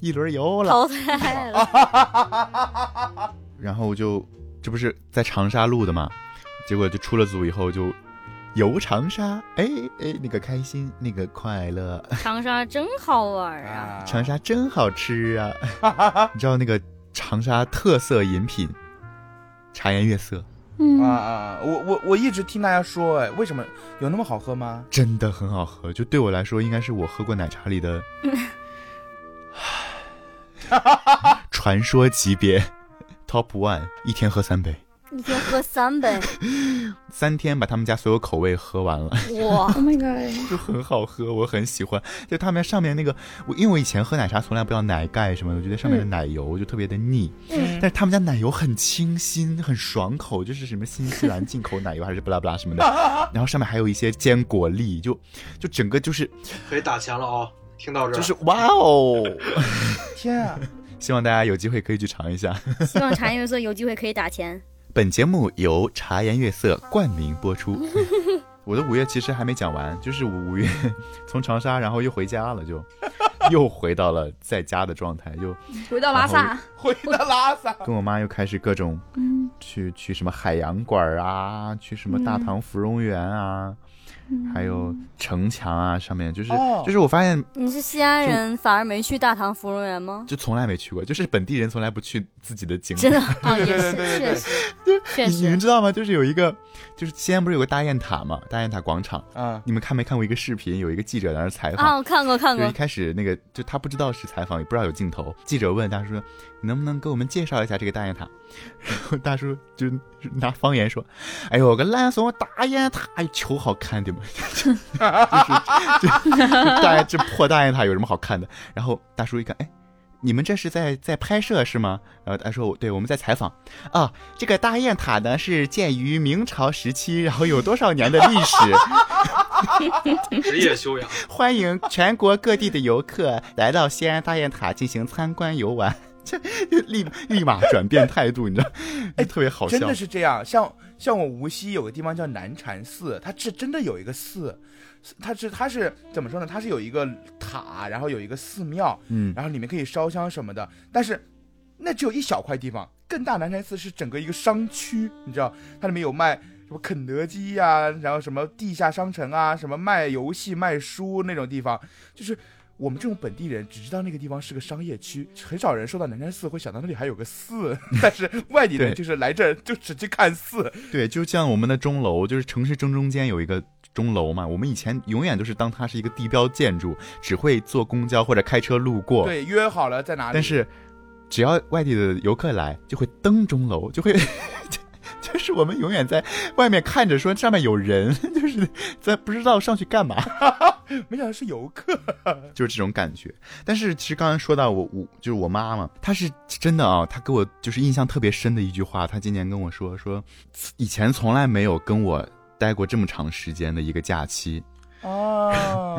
一轮游了，淘汰了，然后就这不是在长沙录的吗，结果就出了组以后就游长沙，哎哎，那个开心，那个快乐，长沙真好玩啊！长沙真好吃啊！你知道那个长沙特色饮品茶颜悦色嗯啊啊！我我我一直听大家说，哎，为什么有那么好喝吗？真的很好喝，就对我来说应该是我喝过奶茶里的 传说级别，Top One，一天喝三杯，一天喝三杯，三天把他们家所有口味喝完了，哇！Oh my god！就很好喝，我很喜欢。就他们上面那个，我因为我以前喝奶茶从来不要奶盖什么的，我觉得上面的奶油就特别的腻。嗯但是他们家奶油很清新，很爽口，就是什么新西兰进口奶油还是不拉不拉什么的，然后上面还有一些坚果粒，就就整个就是可以打钱了啊！听到这儿，就是哇哦！天啊！希望大家有机会可以去尝一下。希望茶颜悦色有机会可以打钱。本节目由茶颜悦色冠名播出。我的五月其实还没讲完，就是五月从长沙，然后又回家了，就 又回到了在家的状态，又回到拉萨，回到拉萨，跟我妈又开始各种嗯，去去什么海洋馆啊，去什么大唐芙蓉园啊，还有城墙啊，上面就是、哦就是我发现你是西安人，反而没去大唐芙蓉园吗？就从来没去过，就是本地人从来不去自己的景点真点。的 啊，也是，确实，确你你们。知道吗？就是有一个，就是西安不是有个大雁塔吗，大雁塔广场。啊，你们看没看过一个视频？有一个记者在那采访，啊，我看过看过，就一开始那个就他不知道是采访，也不知道有镜头。记者问大叔：“你能不能给我们介绍一下这个大雁塔？” 然后大叔就拿方言说：“哎呦，个烂松大雁塔，哎，求好看的嘛，就是大这破大雁塔有什么好看的？”然后大叔一看，哎。你们这是在在拍摄是吗？然后他说：“对，我们在采访。啊，这个大雁塔呢是建于明朝时期，然后有多少年的历史？职业修养，欢迎全国各地的游客来到西安大雁塔进行参观游玩。这 立立马转变态度，你知道？哎，特别好笑。真的是这样。像像我无锡有个地方叫南禅寺，它是真的有一个寺，它是它是怎么说呢？它是有一个塔，然后有一个寺庙，嗯，然后里面可以烧香什么的，但是那只有一小块地方。更大南禅寺是整个一个商区，你知道，它里面有卖什么肯德基呀、然后什么地下商城啊，什么卖游戏、卖书那种地方，就是。我们这种本地人只知道那个地方是个商业区，很少人说到南山寺会想到那里还有个寺，但是外地人就是来这儿就只去看寺，对，就像我们的钟楼，就是城市正中间有一个钟楼嘛。我们以前永远都是当它是一个地标建筑，只会坐公交或者开车路过。，对，约好了在哪里。但是只要外地的游客来，就会登钟楼，就会。就是我们永远在外面看着，说上面有人，就是在不知道上去干嘛。没想到是游客，就是这种感觉。但是其实刚才说到我我就是我妈妈，她是真的啊，她给我就是印象特别深的一句话，她今年跟我说说，以前从来没有跟我待过这么长时间的一个假期。哦，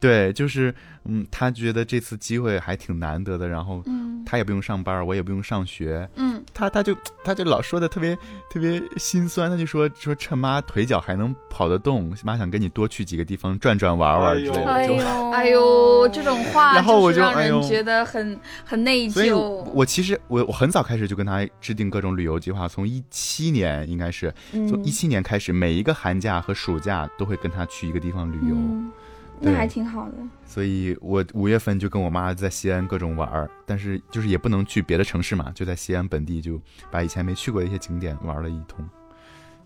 对，就是嗯，他觉得这次机会还挺难得的，然后他也不用上班，我也不用上学，嗯，他他就他就老说的特别特别心酸，他就说说趁妈腿脚还能跑得动，妈想跟你多去几个地方转转玩玩之类的。就哎呦，哎呦，这种话，然后我就让哎呦人觉得很很内所以我，疚。我其实我我很早开始就跟他制定各种旅游计划，从一七年应该是从嗯一七年开始，每一个寒假和暑假都会跟他去一个地方旅游。嗯，那还挺好的。所以我五月份就跟我妈在西安各种玩儿，但是就是也不能去别的城市嘛，就在西安本地就把以前没去过的一些景点玩了一通，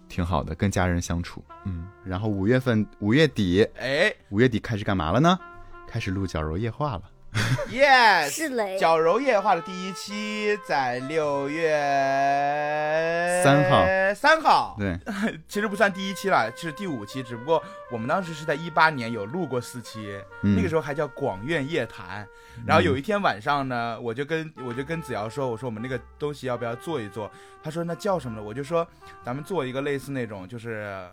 挺好的，跟家人相处。嗯，然后五月份五月底，哎五月底开始干嘛了呢？开始录矫柔夜话了。yes，是嘞，矫揉夜话的第一期在六月三号，三号，对，其实不算第一期了，是第五期，只不过我们当时是在一八年有录过四期，嗯那个时候还叫广院夜谈。然后有一天晚上呢，我就跟我就跟子瑶说，我说我们那个东西要不要做一做？他说那叫什么呢？我就说咱们做一个类似那种，就是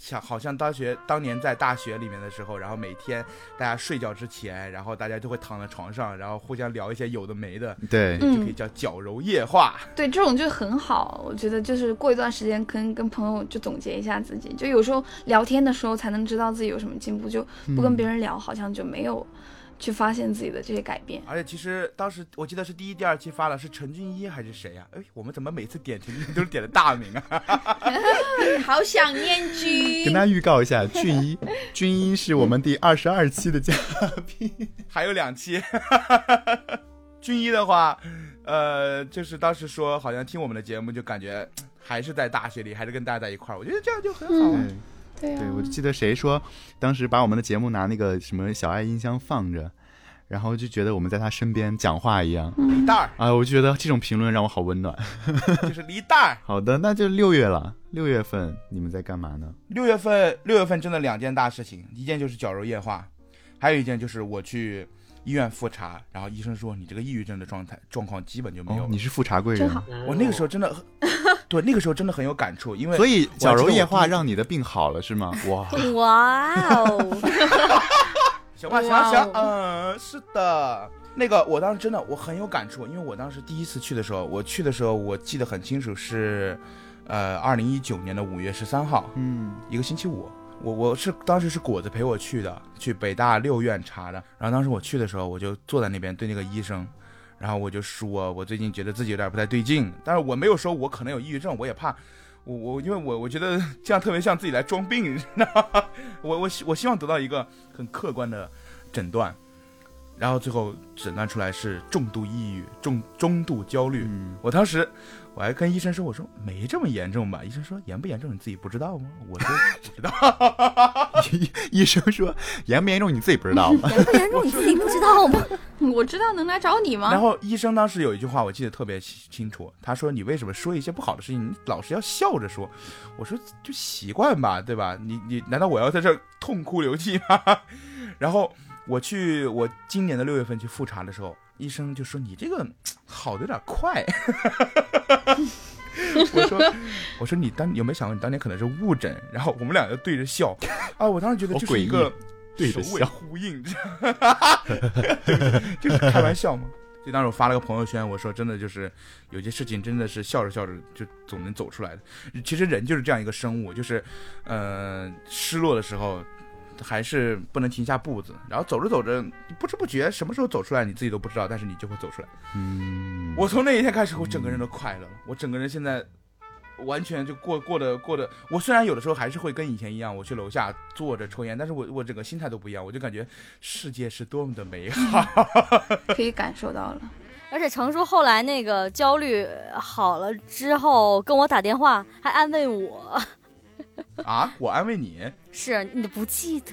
像好像大学当年在大学里面的时候，然后每天大家睡觉之前，然后大家就会躺在床上，然后互相聊一些有的没的，对，就可以叫矫揉夜话。对，这种就很好，我觉得就是过一段时间跟跟朋友就总结一下自己，就有时候聊天的时候才能知道自己有什么进步，就不跟别人聊，好像就没有去发现自己的这些改变。而且其实当时我记得是第一、第二期发了，是陈俊一还是谁呀、哎，我们怎么每次点陈俊一都是点的大名啊？好想念君跟大家预告一下，俊一，俊一是我们第二十二期的嘉宾。还有两期。俊一的话，呃，就是当时说好像听我们的节目，就感觉还是在大学里，还是跟大家在一块儿，我觉得这样就很好啊。对啊对，我记得谁说，当时把我们的节目拿那个什么小爱音箱放着，然后就觉得我们在他身边讲话一样。李蛋儿啊，我就觉得这种评论让我好温暖。就是李蛋儿。好的，那就六月了。六月份你们在干嘛呢？六月份，六月份真的两件大事情，一件就是绞肉液化，还有一件就是我去医院复查，然后医生说你这个抑郁症的状态状况基本就没有。，哦你是复查贵人真好，我那个时候真的很，对，那个时候真的很有感触，因为所以矫揉液化我还记得我第一让你的病好了是吗？哇，哇哦，行吧，行哇行，哦嗯，是的。那个，我当时真的我很有感触，因为我当时第一次去的时候，我去的时候我记得很清楚是，呃，二零一九年的五月十三号，嗯，一个星期五。我我是当时是果子陪我去的，去北大六院查的。然后当时我去的时候，我就坐在那边对那个医生，然后我就说，我最近觉得自己有点不太对劲，但是我没有说我可能有抑郁症，我也怕。我我因为我我觉得这样特别像自己来装病，你知道吗？我我希我希望得到一个很客观的诊断，然后最后诊断出来是重度抑郁、重中度焦虑。嗯我当时我还跟医生说，我说没这么严重吧？医生说严不严重你自己不知道吗？我说 不知道。医 医生说严不严重你自己不知道吗？严不严重你自己不知道吗？我知道能来找你吗？然后医生当时有一句话我记得特别清楚，他说你为什么说一些不好的事情，你老是要笑着说？我说就习惯吧，对吧？你你难道我要在这痛哭流涕吗？然后我去我今年的六月份去复查的时候，医生就说你这个好的有点快。我说我说你当有没有想过你当年可能是误诊？然后我们俩就对着笑啊！我当时觉得就是一个首尾呼应，就是开玩笑嘛。所以当时我发了个朋友圈，我说真的就是有些事情真的是笑着笑着就总能走出来的。其实人就是这样一个生物，就是呃失落的时候还是不能停下步子，然后走着走着不知不觉什么时候走出来你自己都不知道，但是你就会走出来。嗯，我从那一天开始，我整个人都快乐了，我整个人现在。完全就过过得过得，我虽然有的时候还是会跟以前一样，我去楼下坐着抽烟，但是我我整个心态都不一样，我就感觉世界是多么的美好。可以感受到了。而且程叔后来那个焦虑好了之后，跟我打电话还安慰我，啊！我安慰你，是你不记得？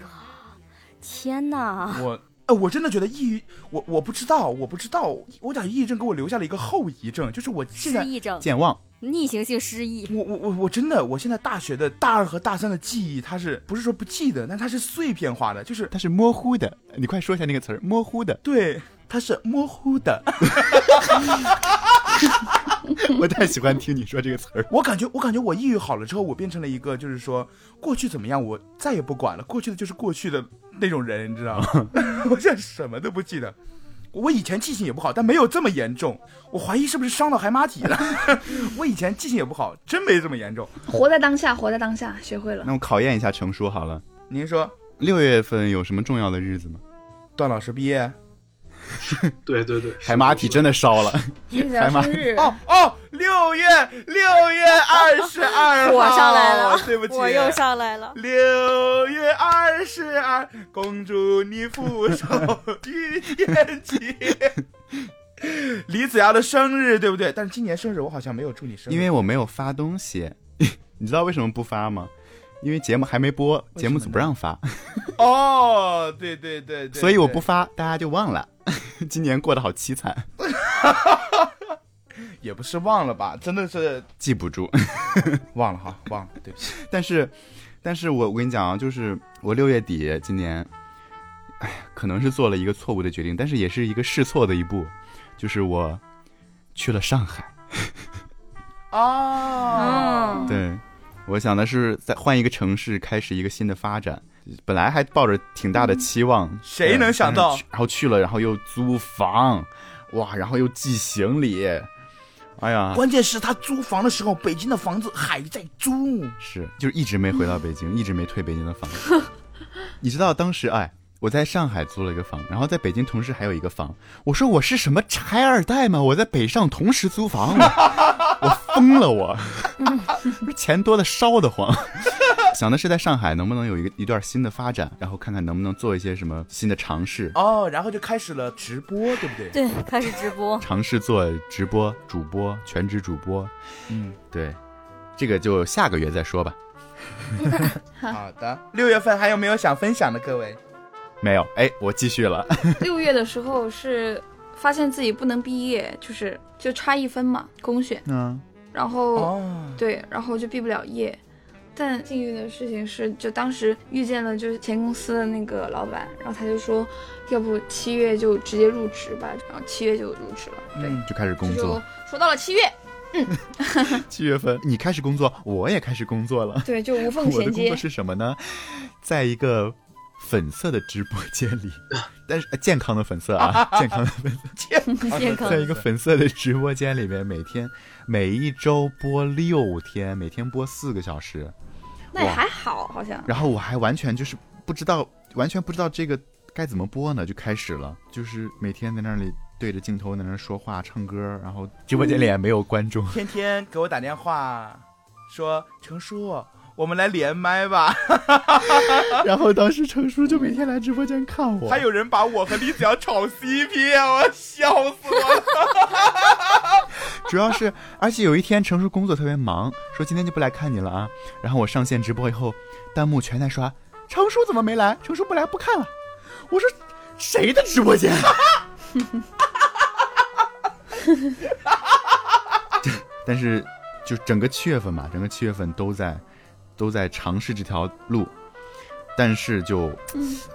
天哪！我呃，我真的觉得抑郁，我我不知道，我不知道，我感觉抑郁症给我留下了一个后遗症，就是我现在，失忆症、健忘，逆行性失忆，我我我我真的，我现在大学的大二和大三的记忆，它是不是说不记得，但它是碎片化的，就是它是模糊的。你快说一下那个词儿，模糊的。对，它是模糊的。我太喜欢听你说这个词儿。我感觉，我感觉我抑郁好了之后，我变成了一个，就是说过去怎么样，我再也不管了，过去的就是过去的那种人，你知道吗？我现在什么都不记得。我以前记性也不好，但没有这么严重。我怀疑是不是伤到海马体了。我以前记性也不好，真没这么严重。活在当下，活在当下，学会了那。我考验一下程叔好了，您说，六月份有什么重要的日子吗？段老师毕业？对对对，海马体真的烧了，海马日，哦哦，六月六月二十二号，我上来了，对不起，我又上来了。六月二十二，恭祝你福寿与天齐。李子瑶的生日，对不对？但是今年生日我好像没有祝你生日，因为我没有发东西。你知道为什么不发吗？因为节目还没播，节目组不让发，哦，对对对对，所以我不发，大家就忘了。今年过得好凄惨，也不是忘了吧，真的是记不住。忘了哈，忘了，对不起。但是，但是我我跟你讲啊，就是我六月底今年，哎，可能是做了一个错误的决定，但是也是一个试错的一步，就是我去了上海。哦，嗯，对，我想的是再换一个城市，开始一个新的发展。本来还抱着挺大的期望，谁能想到然后去了，然后又租房，哇，然后又寄行李，哎呀，关键是他租房的时候，北京的房子还在租。是，就是一直没回到北京，一直没退北京的房子。你知道当时哎，我在上海租了一个房，然后在北京同时还有一个房。我说我是什么拆二代吗？我在北上同时租房，我疯了我，钱多的烧得慌。想的是在上海能不能有一个一段新的发展，然后看看能不能做一些什么新的尝试，哦，然后就开始了直播，对不对？对，开始直播。尝试做直播主播，全职主播。嗯，对，这个就下个月再说吧。好的。六月份还有没有想分享的各位？没有，哎，我继续了。六月的时候是发现自己不能毕业，就是就差一分嘛，公选，嗯，然后、哦，对，然后就毕不了业。但幸运的事情是，就当时遇见了就是前公司的那个老板，然后他就说，要不七月就直接入职吧，然后七月就入职了。对，嗯就开始工作。说到了七月，嗯 七月份你开始工作，我也开始工作了。对，就无缝 我的衔接工作。是什么呢？在一个粉色的直播间里，但是、呃健康的粉色啊，健康的粉色，健康在一个粉色的直播间里面，每天每一周播六天，每天播四个小时，那也还好，好像。然后我还完全就是不知道，完全不知道这个该怎么播呢，就开始了，就是每天在那里对着镜头在那说话、唱歌，然后直播间里也没有观众。天天给我打电话说程叔，我们来连麦吧。然后当时程叔就每天来直播间看我，还有人把我和李子阳炒 CP，我笑死我了。主要是，而且有一天程叔工作特别忙，说今天就不来看你了啊。然后我上线直播以后，弹幕全在刷程叔怎么没来？程叔不来不看了。我说谁的直播间？但是就整个七月份嘛，整个七月份都在都在尝试这条路，但是就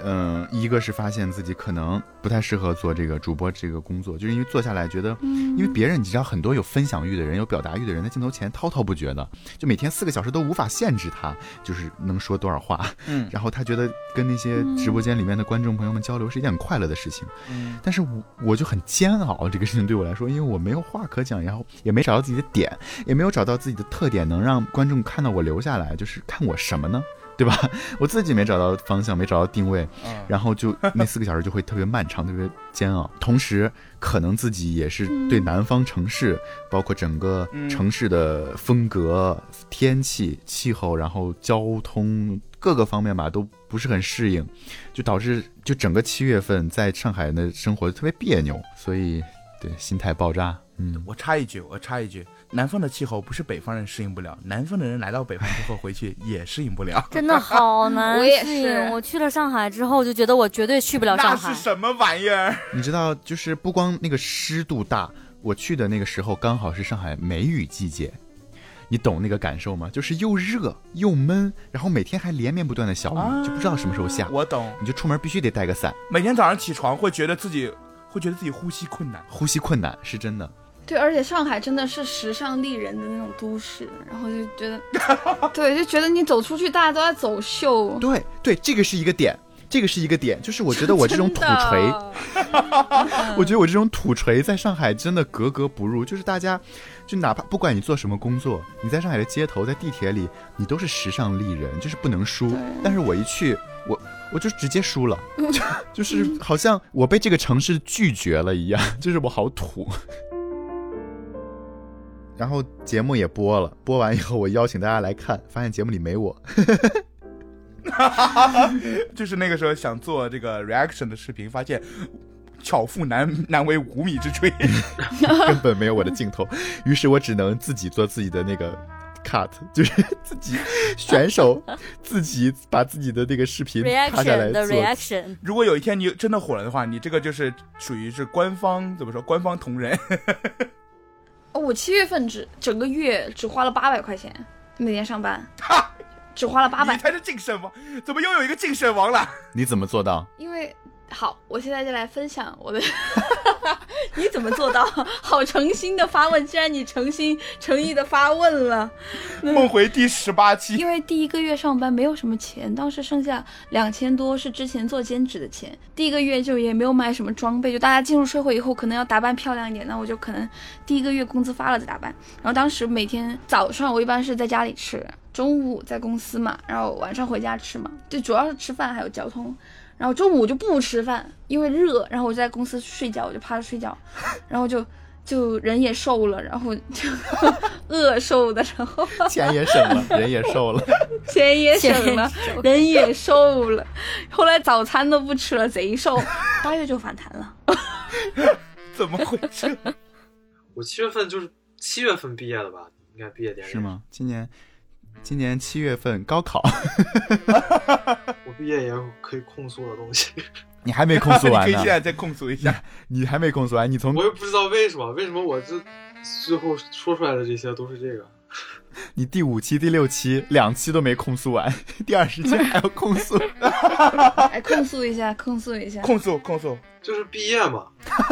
嗯、一个是发现自己可能不太适合做这个主播这个工作，就是因为做下来觉得，因为别人你知道很多有分享欲的人、有表达欲的人在镜头前滔滔不绝的，就每天四个小时都无法限制他，就是能说多少话。嗯。然后他觉得跟那些直播间里面的观众朋友们交流是一件很快乐的事情，嗯。但是我我就很煎熬这个事情对我来说，因为我没有话可讲，然后也没找到自己的点，也没有找到自己的特点，能让观众看到我留下来，就是看我什么呢？对吧？我自己没找到方向，没找到定位，嗯然后就 那四个小时就会特别漫长，特别煎熬。同时，可能自己也是对南方城市，包括整个嗯城市的风格、天气、气候，然后交通各个方面吧，都不是很适应，就导致就整个七月份在上海的生活特别别扭，所以对心态爆炸。嗯，我插一句，我插一句，南方的气候不是北方人适应不了，南方的人来到北方之后回去 也适应不了。真的好 难我也适应是我去了上海之后，就觉得我绝对去不了上海。是什么玩意儿？你知道，就是不光那个湿度大，我去的那个时候刚好是上海梅雨季节。你懂那个感受吗？就是又热又闷，然后每天还连绵不断的小雨，就不知道什么时候下。我懂，你就出门必须得带个伞，每天早上起床会觉得自己会觉得自己呼吸困难。呼吸困难是真的。对，而且上海真的是时尚丽人的那种都市，然后就觉得，对，就觉得你走出去，大家都在走秀。对对，这个是一个点，这个是一个点，就是我觉得我这种 土锤，我觉得我这种土锤在上海真的格格不入，就是大家，就哪怕不管你做什么工作，你在上海的街头，在地铁里，你都是时尚丽人，就是不能输。但是我一去，我我就直接输了，就就是好像我被这个城市拒绝了一样，就是我好土。然后节目也播了，播完以后我邀请大家来看，发现节目里没我，就是那个时候想做这个 reaction 的视频，发现巧妇难难为无米之炊。根本没有我的镜头，于是我只能自己做自己的那个 cut，就是自己选手自己把自己的那个视频拍下来 reaction 的做。reaction，如果有一天你真的火了的话，你这个就是属于是官方怎么说？官方同仁。哦，我七月份只整个月只花了八百块钱，每天上班，哈 只花了八百。你才是净身王，怎么又有一个净身王了？你怎么做到？因为好，我现在就来分享我的，你怎么做到？好诚心的发问，既然你诚心诚意的发问了，梦回第十八期，因为第一个月上班没有什么钱，当时剩下两千多是之前做兼职的钱，第一个月就也没有买什么装备，就大家进入社会以后可能要打扮漂亮一点，那我就可能第一个月工资发了再打扮。然后当时每天早上我一般是在家里吃，中午在公司嘛，然后晚上回家吃嘛，就主要是吃饭还有交通。然后中午就不吃饭，因为热，然后我就在公司睡觉，我就趴着睡觉，然后就就人也瘦了，然后就 饿瘦的，然后钱也省了，人也瘦了。钱也省了也，人也瘦了，后来早餐都不吃了，贼瘦，八月就反弹了。怎么回事？我七月份就是七月份毕业的吧，应该毕业典礼是？吗？今年今年七月份高考，我毕业也有可以控诉的东西，你还没控诉完呢 可以现，在再控诉一下。你还没控诉完，你从我也不知道为什么，为什么我这最后说出来的这些都是这个。你第五期、第六期两期都没控诉完，第二十期还要控诉。哎，控诉一下，控诉一下。控诉控诉，就是毕业嘛，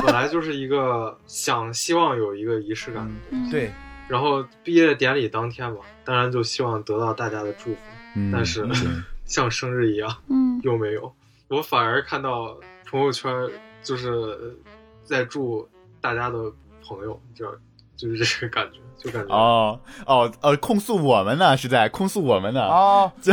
本来就是一个想希望有一个仪式感的东西，嗯，对，然后毕业典礼当天嘛，当然就希望得到大家的祝福，嗯但是对 像生日一样嗯，又没有，我反而看到朋友圈就是在祝大家的朋友，就就是这个感觉，就感觉、哦哦呃，控诉我们呢，是在控诉我们呢。哦，这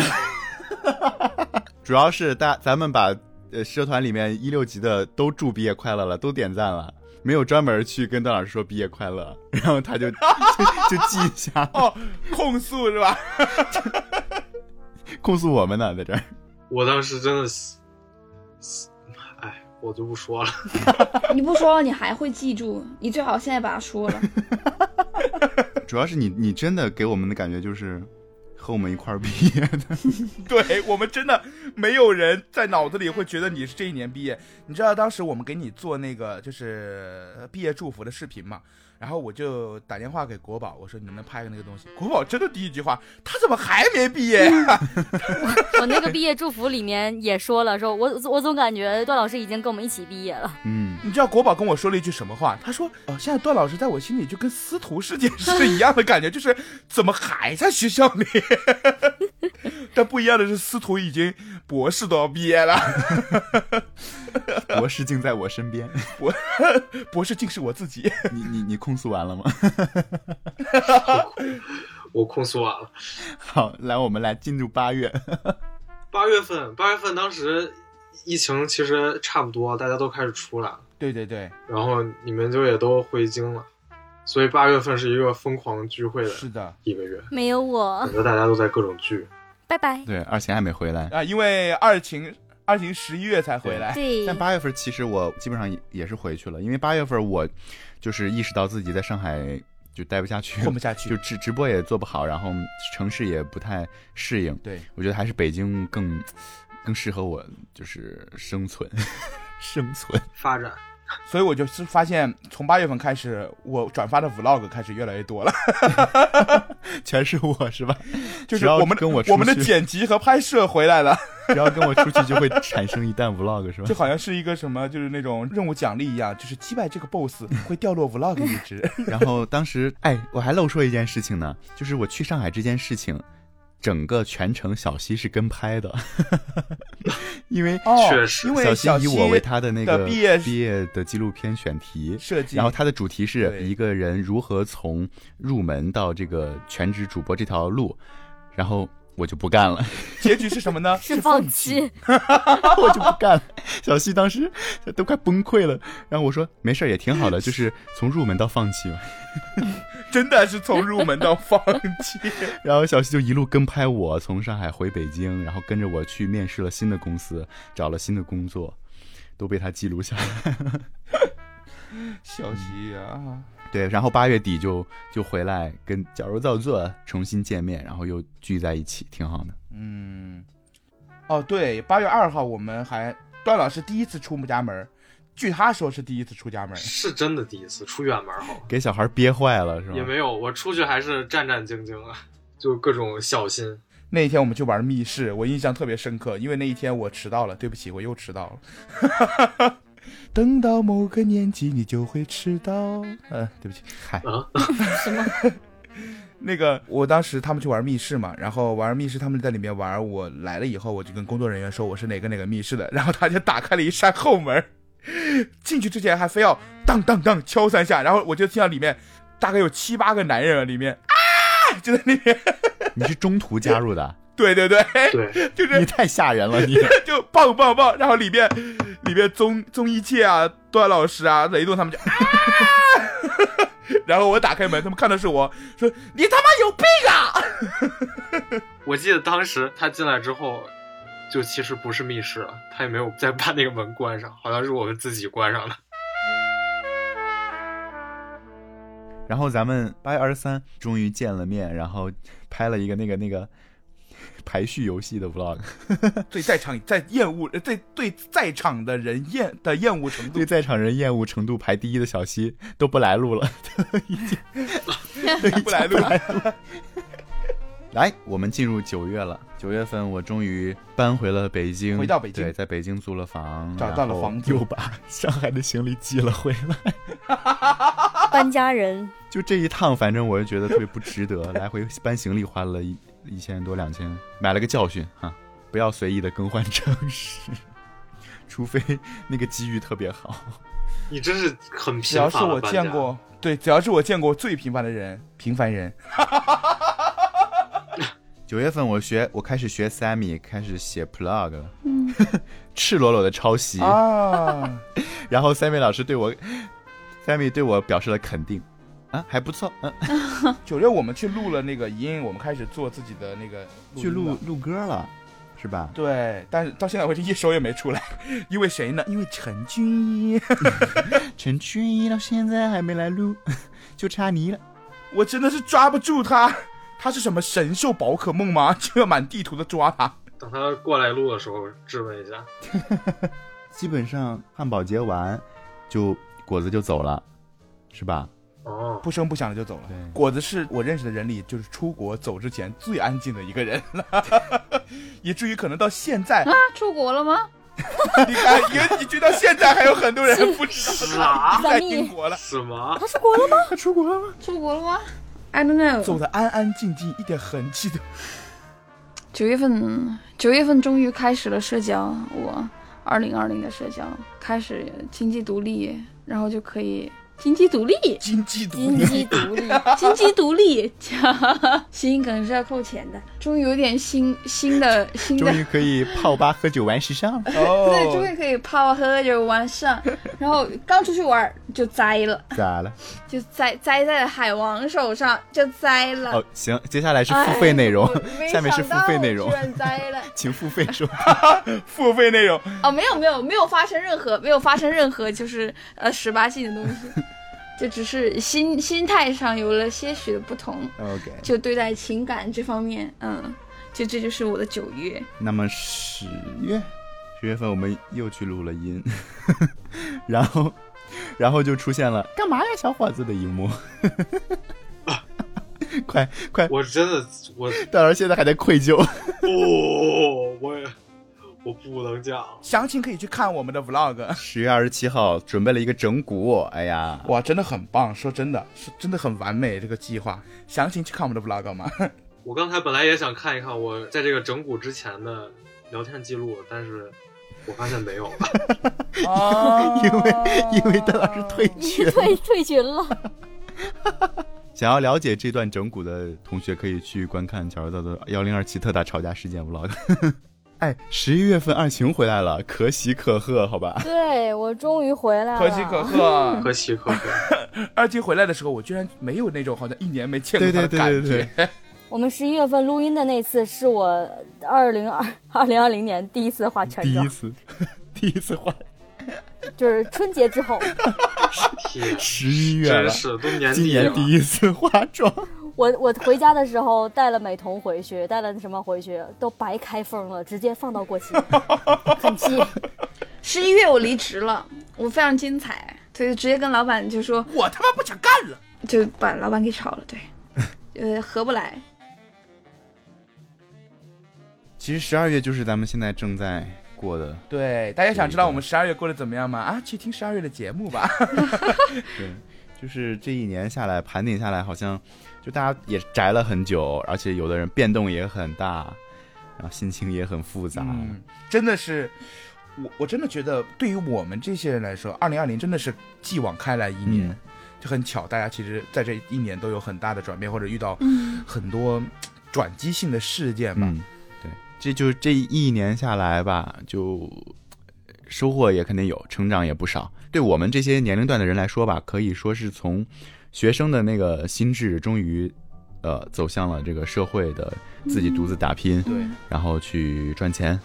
主要是大咱们把呃社团里面一六级的都祝毕业快乐了，都点赞了，没有专门去跟邓老师说毕业快乐，然后他就 就就记一下，哦，控诉是吧？控诉我们呢，在这儿。我当时真的是，哎，我就不说了。你不说了，你还会记住。你最好现在把它说了。主要是你你真的给我们的感觉就是和我们一块儿毕业的，对我们真的没有人在脑子里会觉得你是这一年毕业。你知道当时我们给你做那个就是呃毕业祝福的视频嘛？然后我就打电话给国宝，我说你能不能拍个那个东西？国宝真的第一句话，他怎么还没毕业呀、我那个毕业祝福里面也说了，说我我总感觉段老师已经跟我们一起毕业了。嗯，你知道国宝跟我说了一句什么话？他说：“哦，现在段老师在我心里就跟司徒世界是一样的感觉，就是怎么还在学校里？但不一样的是，司徒已经博士都要毕业了，博士竟在我身边。博 博士竟是我自己。你你你控诉完了吗？我控诉完了。好，来我们来进入八月。八月份，八月份当时疫情其实差不多，大家都开始出来了，对对对，然后你们就也都回京了，所以八月份是一个疯狂聚会的是的一个月，没有我感，觉大家都在各种聚。拜拜。对，二琴还没回来。啊，因为二晴二婷十一月才回来，对，但八月份其实我基本上也也是回去了，因为八月份我就是意识到自己在上海就待不下去，混不下去就直直播也做不好，然后城市也不太适应。对，我觉得还是北京更更适合我，就是生存 生存。发展，所以我就是发现，从八月份开始，我转发的 vlog 开始越来越多了，全是我是吧？就是我们跟我出我们的剪辑和拍摄回来了，只要跟我出去就会产生一弹 vlog 是吧就？好像是一个什么，就是那种任务奖励一样，就是击败这个 boss 会掉落 vlog 一只。然后当时，哎，我还漏说一件事情呢，就是我去上海这件事情，整个全程小西是跟拍的，因为哦确实。因为小西以我为他的那个毕业毕业的纪录片选题，设计，然后他的主题是一个人如何从入门到这个全职主播这条路，然后我就不干了，结局是什么呢？是放放弃。我就不干了。小西当时都快崩溃了，然后我说没事儿也挺好的，就是从入门到放弃嘛。真的是从入门到放弃。然后小西就一路跟拍我，从上海回北京，然后跟着我去面试了新的公司，找了新的工作，都被他记录下来。小西啊，对，然后八月底就就回来跟矫揉造作重新见面，然后又聚在一起，挺好的。嗯，哦对，八月二号我们还段老师第一次出家门，据他说是第一次出家门。是真的第一次出远门好，给小孩憋坏了是吗？也没有，我出去还是战战兢兢啊，就各种小心。那一天我们去玩密室，我印象特别深刻，因为那一天我迟到了，对不起，我又迟到了。等到某个年纪，你就会迟到。呃、对不起，嗨，什么？那个我当时他们去玩密室嘛，然后玩密室，他们在里面玩。我来了以后，我就跟工作人员说我是哪个哪个密室的，然后他就打开了一扇后门，进去之前还非要当当当敲三下，然后我就听到里面大概有七八个男人啊，里面啊！就在那边，你是中途加入的，对对对，对，就是你太吓人了，你。就棒棒棒，然后里面里面综综艺界啊，段老师啊，雷动他们就啊，然后我打开门，他们看的是我说你他妈有病啊！我记得当时他进来之后，就其实不是密室了，他也没有再把那个门关上，好像是我们自己关上的。然后咱们八月二十三终于见了面，然后拍了一个那个那个排序游戏的 vlog，对在场在厌恶呃对对在场的人厌的厌恶程度对在场人厌恶程度排第一的小西都不来录了，已经都已经不来录了。来，我们进入九月了。九月份，我终于搬回了北京，回到北京对，在北京租了房，找到了房子又把上海的行李寄了回来。搬家人，就这一趟，反正我就觉得特别不值得，来回搬行李花了一一千多两千，买了个教训哈，不要随意的更换城市，除非那个机遇特别好。你真是很只要是我见过，对，只要是我见过最平凡的人，平凡人，九月份我学，我开始学 Sammy，开始写 plug 了，嗯，赤裸裸的抄袭。啊，然后 Sammy 老师对我，Sammy 对我表示了肯定，啊，还不错，嗯，九月我们去录了那个音，我们开始做自己的那个去录录歌了，是吧？对，但是到现在为止一首也没出来，因为谁呢？因为陈俊一，陈俊一到现在还没来录，就差你了。我真的是抓不住他，他是什么神兽宝可梦吗？就要满地图的抓他。等他过来录的时候质问一下。基本上汉堡节完，就果子就走了，是吧？哦，不声不响的就走了。果子是我认识的人里，就是出国走之前最安静的一个人了，以至于可能到现在，啊，出国了吗？你看，以以至于到现在还有很多人不知道他在英国了，什么？他出国了吗？他出国了吗？出国了吗？I don't know。走的安安静静，一点痕迹都。九月份，九月份终于开始了社交，我二零二零的社交开始经济独立，然后就可以经济独立，经济独经立，济独立，经济独立，新梗 是要扣钱的，终于有点新新的新的终于可以泡吧喝酒玩时尚了。对，终哦，于可以泡喝酒玩上，然后刚出去玩就栽了，咋了？就栽栽在了海王手上，就栽了。哦，行，接下来是付费内容下面是付费内容居，然栽了。请付费收。付费内容，哦，没有没有没有发生任何没有发生任何就是呃十八禁的东西，就只是心心态上有了些许的不同，OK，就对待情感这方面，嗯，就这就是我的九月。那么十月，十月份我们又去录了音，然后，然后就出现了干嘛呀，小伙子的一幕。快快，我真的我大儿现在还在愧疚。不，我也我不能讲。详情可以去看我们的 vlog。十月二十七号准备了一个整蛊，哎呀，哇，真的很棒！说真的，是真的很完美这个计划。详情去看我们的 vlog 吗？我刚才本来也想看一看我在这个整蛊之前的聊天记录，但是我发现没有。啊 因为因为邓老师退你群。退退群了。想要了解这段整蛊的同学，可以去观看小柔道的幺零二七特大吵架事件 vlog。哎，十一月份二晴回来了，可喜可贺，好吧？对我终于回来了，可喜可贺。可喜可贺。二晴回来的时候，我居然没有那种好像一年没见过对他的感对对对觉。我们十一月份录音的那次是我二零二二零二零年第一次化全妆第一，次，第一次化就是春节之后，天，十一月了，真是都年今底了。年第一次化妆。我我回家的时候带了美瞳回去，带了什么回去，都白开封了，直接放到过期，很气。十一月我离职了，我非常精彩，所以直接跟老板就说，我他妈不想干了。就把老板给炒了，对，呃，合不来。其实十二月就是咱们现在正在过的，对，大家想知道我们十二月过得怎么样吗？啊，去听十二月的节目吧。对，就是这一年下来盘点下来，好像就大家也宅了很久，而且有的人变动也很大，然后心情也很复杂。嗯，真的是，我我真的觉得，对于我们这些人来说，二零二零真的是继往开来一年，嗯就很巧，大家其实在这一年都有很大的转变，或者遇到嗯，很多转机性的事件吧。嗯，对，这就是这一年下来吧，就收获也肯定有，成长也不少。对我们这些年龄段的人来说吧，可以说是从学生的那个心智，终于呃走向了这个社会的自己独自打拼，对然后去赚钱。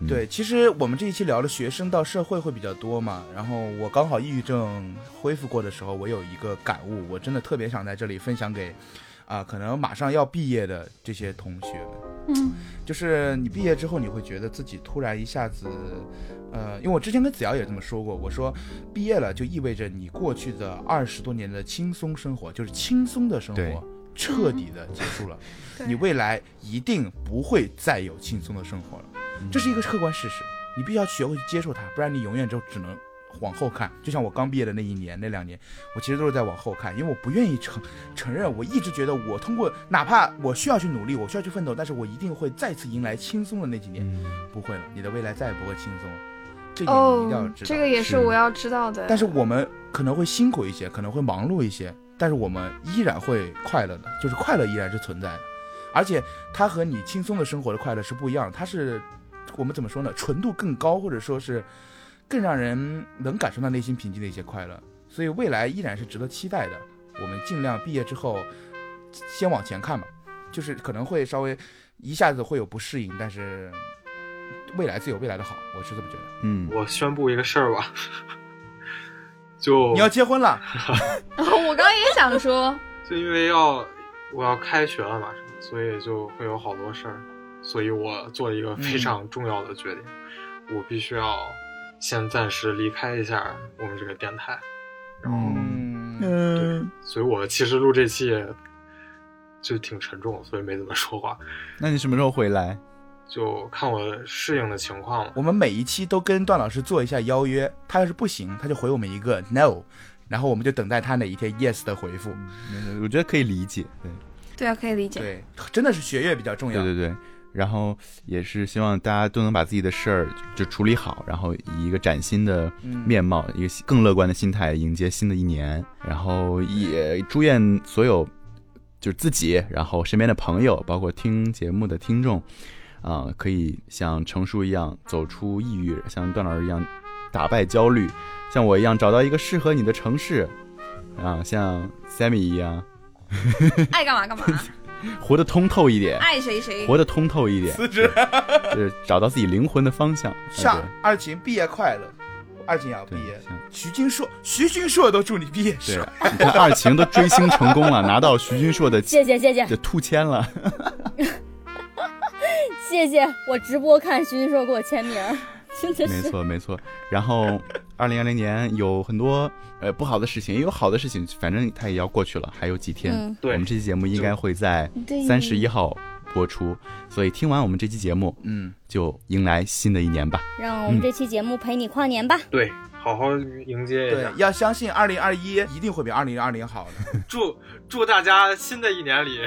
嗯对，其实我们这一期聊的学生到社会会比较多嘛，然后我刚好抑郁症恢复过的时候，我有一个感悟，我真的特别想在这里分享给啊、可能马上要毕业的这些同学们。嗯，就是你毕业之后，你会觉得自己突然一下子，呃，因为我之前跟子瑶也这么说过，我说毕业了就意味着你过去的二十多年的轻松生活，就是轻松的生活，彻底的结束了。对你未来一定不会再有轻松的生活了，这是一个客观事实，你必须要学会去接受它，不然你永远就只能往后看。就像我刚毕业的那一年、那两年，我其实都是在往后看，因为我不愿意承承认，我一直觉得我通过哪怕我需要去努力，我需要去奋斗，但是我一定会再次迎来轻松的那几年。嗯，不会了，你的未来再也不会轻松了，这一点你一定要哦，知道。这个也是是我要知道的。但是我们可能会辛苦一些，可能会忙碌一些，但是我们依然会快乐的，就是快乐依然是存在的，而且它和你轻松的生活的快乐是不一样的，它是我们怎么说呢？纯度更高，或者说是更让人能感受到内心平静的一些快乐，所以未来依然是值得期待的。我们尽量毕业之后先往前看吧，就是可能会稍微一下子会有不适应，但是未来自有未来的好，我是这么觉得。嗯，我宣布一个事儿吧，就你要结婚了，我刚刚也想说，就因为要我要开学了马上，所以就会有好多事儿，所以我做了一个非常重要的决定，我必须要先暂时离开一下我们这个电台，然后，嗯，嗯，所以我其实录这期就挺沉重，所以没怎么说话，那你什么时候回来？就看我适应的情况了。我们每一期都跟段老师做一下邀约，他要是不行，他就回我们一个 no，然后我们就等待他哪一天 yes 的回复。嗯我觉得可以理解，对。对啊，可以理解。对，真的是学业比较重要。对对对，然后也是希望大家都能把自己的事儿就处理好，然后以一个崭新的嗯面貌，一个更乐观的心态迎接新的一年。然后也祝愿所有就是自己，然后身边的朋友，包括听节目的听众，啊、可以像成叔一样走出抑郁，像段老师一样打败焦虑，像我一样找到一个适合你的城市，啊，像 Sammy 一样爱干嘛干嘛，活得通透一点。爱谁谁。活得通透一点，辞职。就是找到自己灵魂的方向。上二琴毕业快乐，二琴也要毕业。徐君硕，徐君硕都祝你毕业对爽。，你看二晴都追星成功了，拿到徐君硕的谢谢谢谢的兔签了。谢谢，我直播看徐徐硕给我签名儿，真的没。错没错。然后，二零二零年有很多呃不好的事情，也有好的事情，反正它也要过去了，还有几天。嗯，对我们这期节目应该会在对三十一号播出，所以听完我们这期节目，嗯，就迎来新的一年吧。让我们这期节目陪你跨年吧。对，好好迎接一对，。要相信二零二一一定会比二零二零好的。祝祝大家新的一年里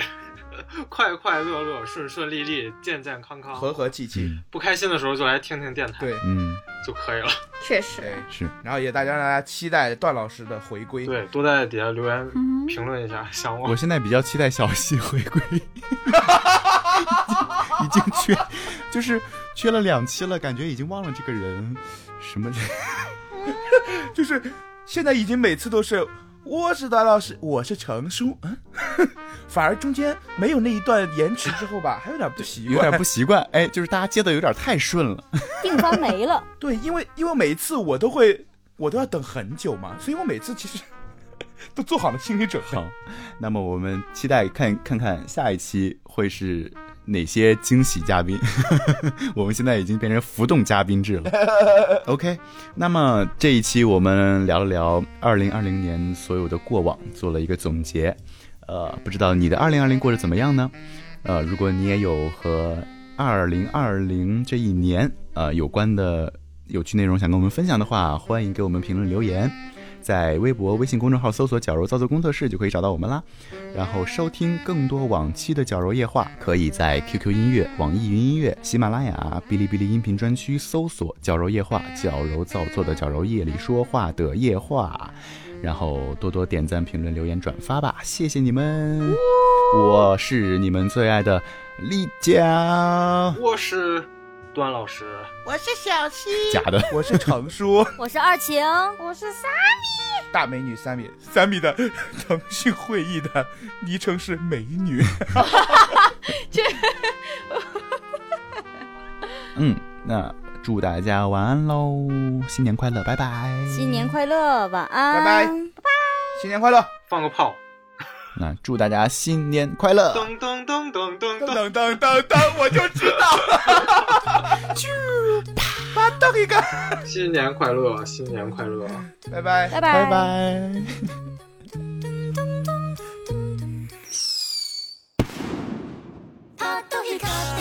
快快乐乐、顺顺利利、健健康康。和和气气。嗯不开心的时候就来听听电台，对嗯，就可以了。确实，对，是然后也大家大家期待段老师的回归。对，多在底下留言嗯，评论一下，想我我现在比较期待小溪回归，已经缺，就是缺了两期了，感觉已经忘了这个人，什么 就是现在已经每次都是我是大老师，我是程叔，嗯，反而中间没有那一段延迟之后吧，还有点不习惯，有点不习惯，哎，就是大家接的有点太顺了，定番没了，对，因为因为每一次我都会我都要等很久嘛，所以我每次其实都做好了心理准备。好，那么我们期待看看看下一期会是哪些惊喜嘉宾。我们现在已经变成浮动嘉宾制了。OK，那么这一期我们聊了聊二零二零年所有的过往，做了一个总结。呃，不知道你的二零二零过得怎么样呢？呃，如果你也有和二零二零这一年呃有关的有趣内容想跟我们分享的话，欢迎给我们评论留言。在微博、微信公众号搜索“绞肉造作工作室”就可以找到我们啦。然后收听更多往期的绞肉夜话，可以在 QQ 音乐、网易云音乐、喜马拉雅、哔哩哔哩音频专区搜索“绞肉夜话”，矫揉造作的绞肉，夜里说话的夜话。然后多多点赞、评论、留言、转发吧，谢谢你们！我是你们最爱的丽佳，我是段老师，我是小七，假的。我是程叔，我是二晴，我是三大美女三米，三米的 腾讯会议的昵称是美女。这嗯，那祝大家晚安喽，新年快乐，拜拜！新年快乐，晚安，拜拜。拜拜。新年快乐！放个炮，那祝大家新年快乐！噔噔噔噔噔噔噔。噔噔噔噔，我就知道。 啾，把刀一个，新年快乐，新年快乐。拜拜。拜拜拜。拜。パッと光って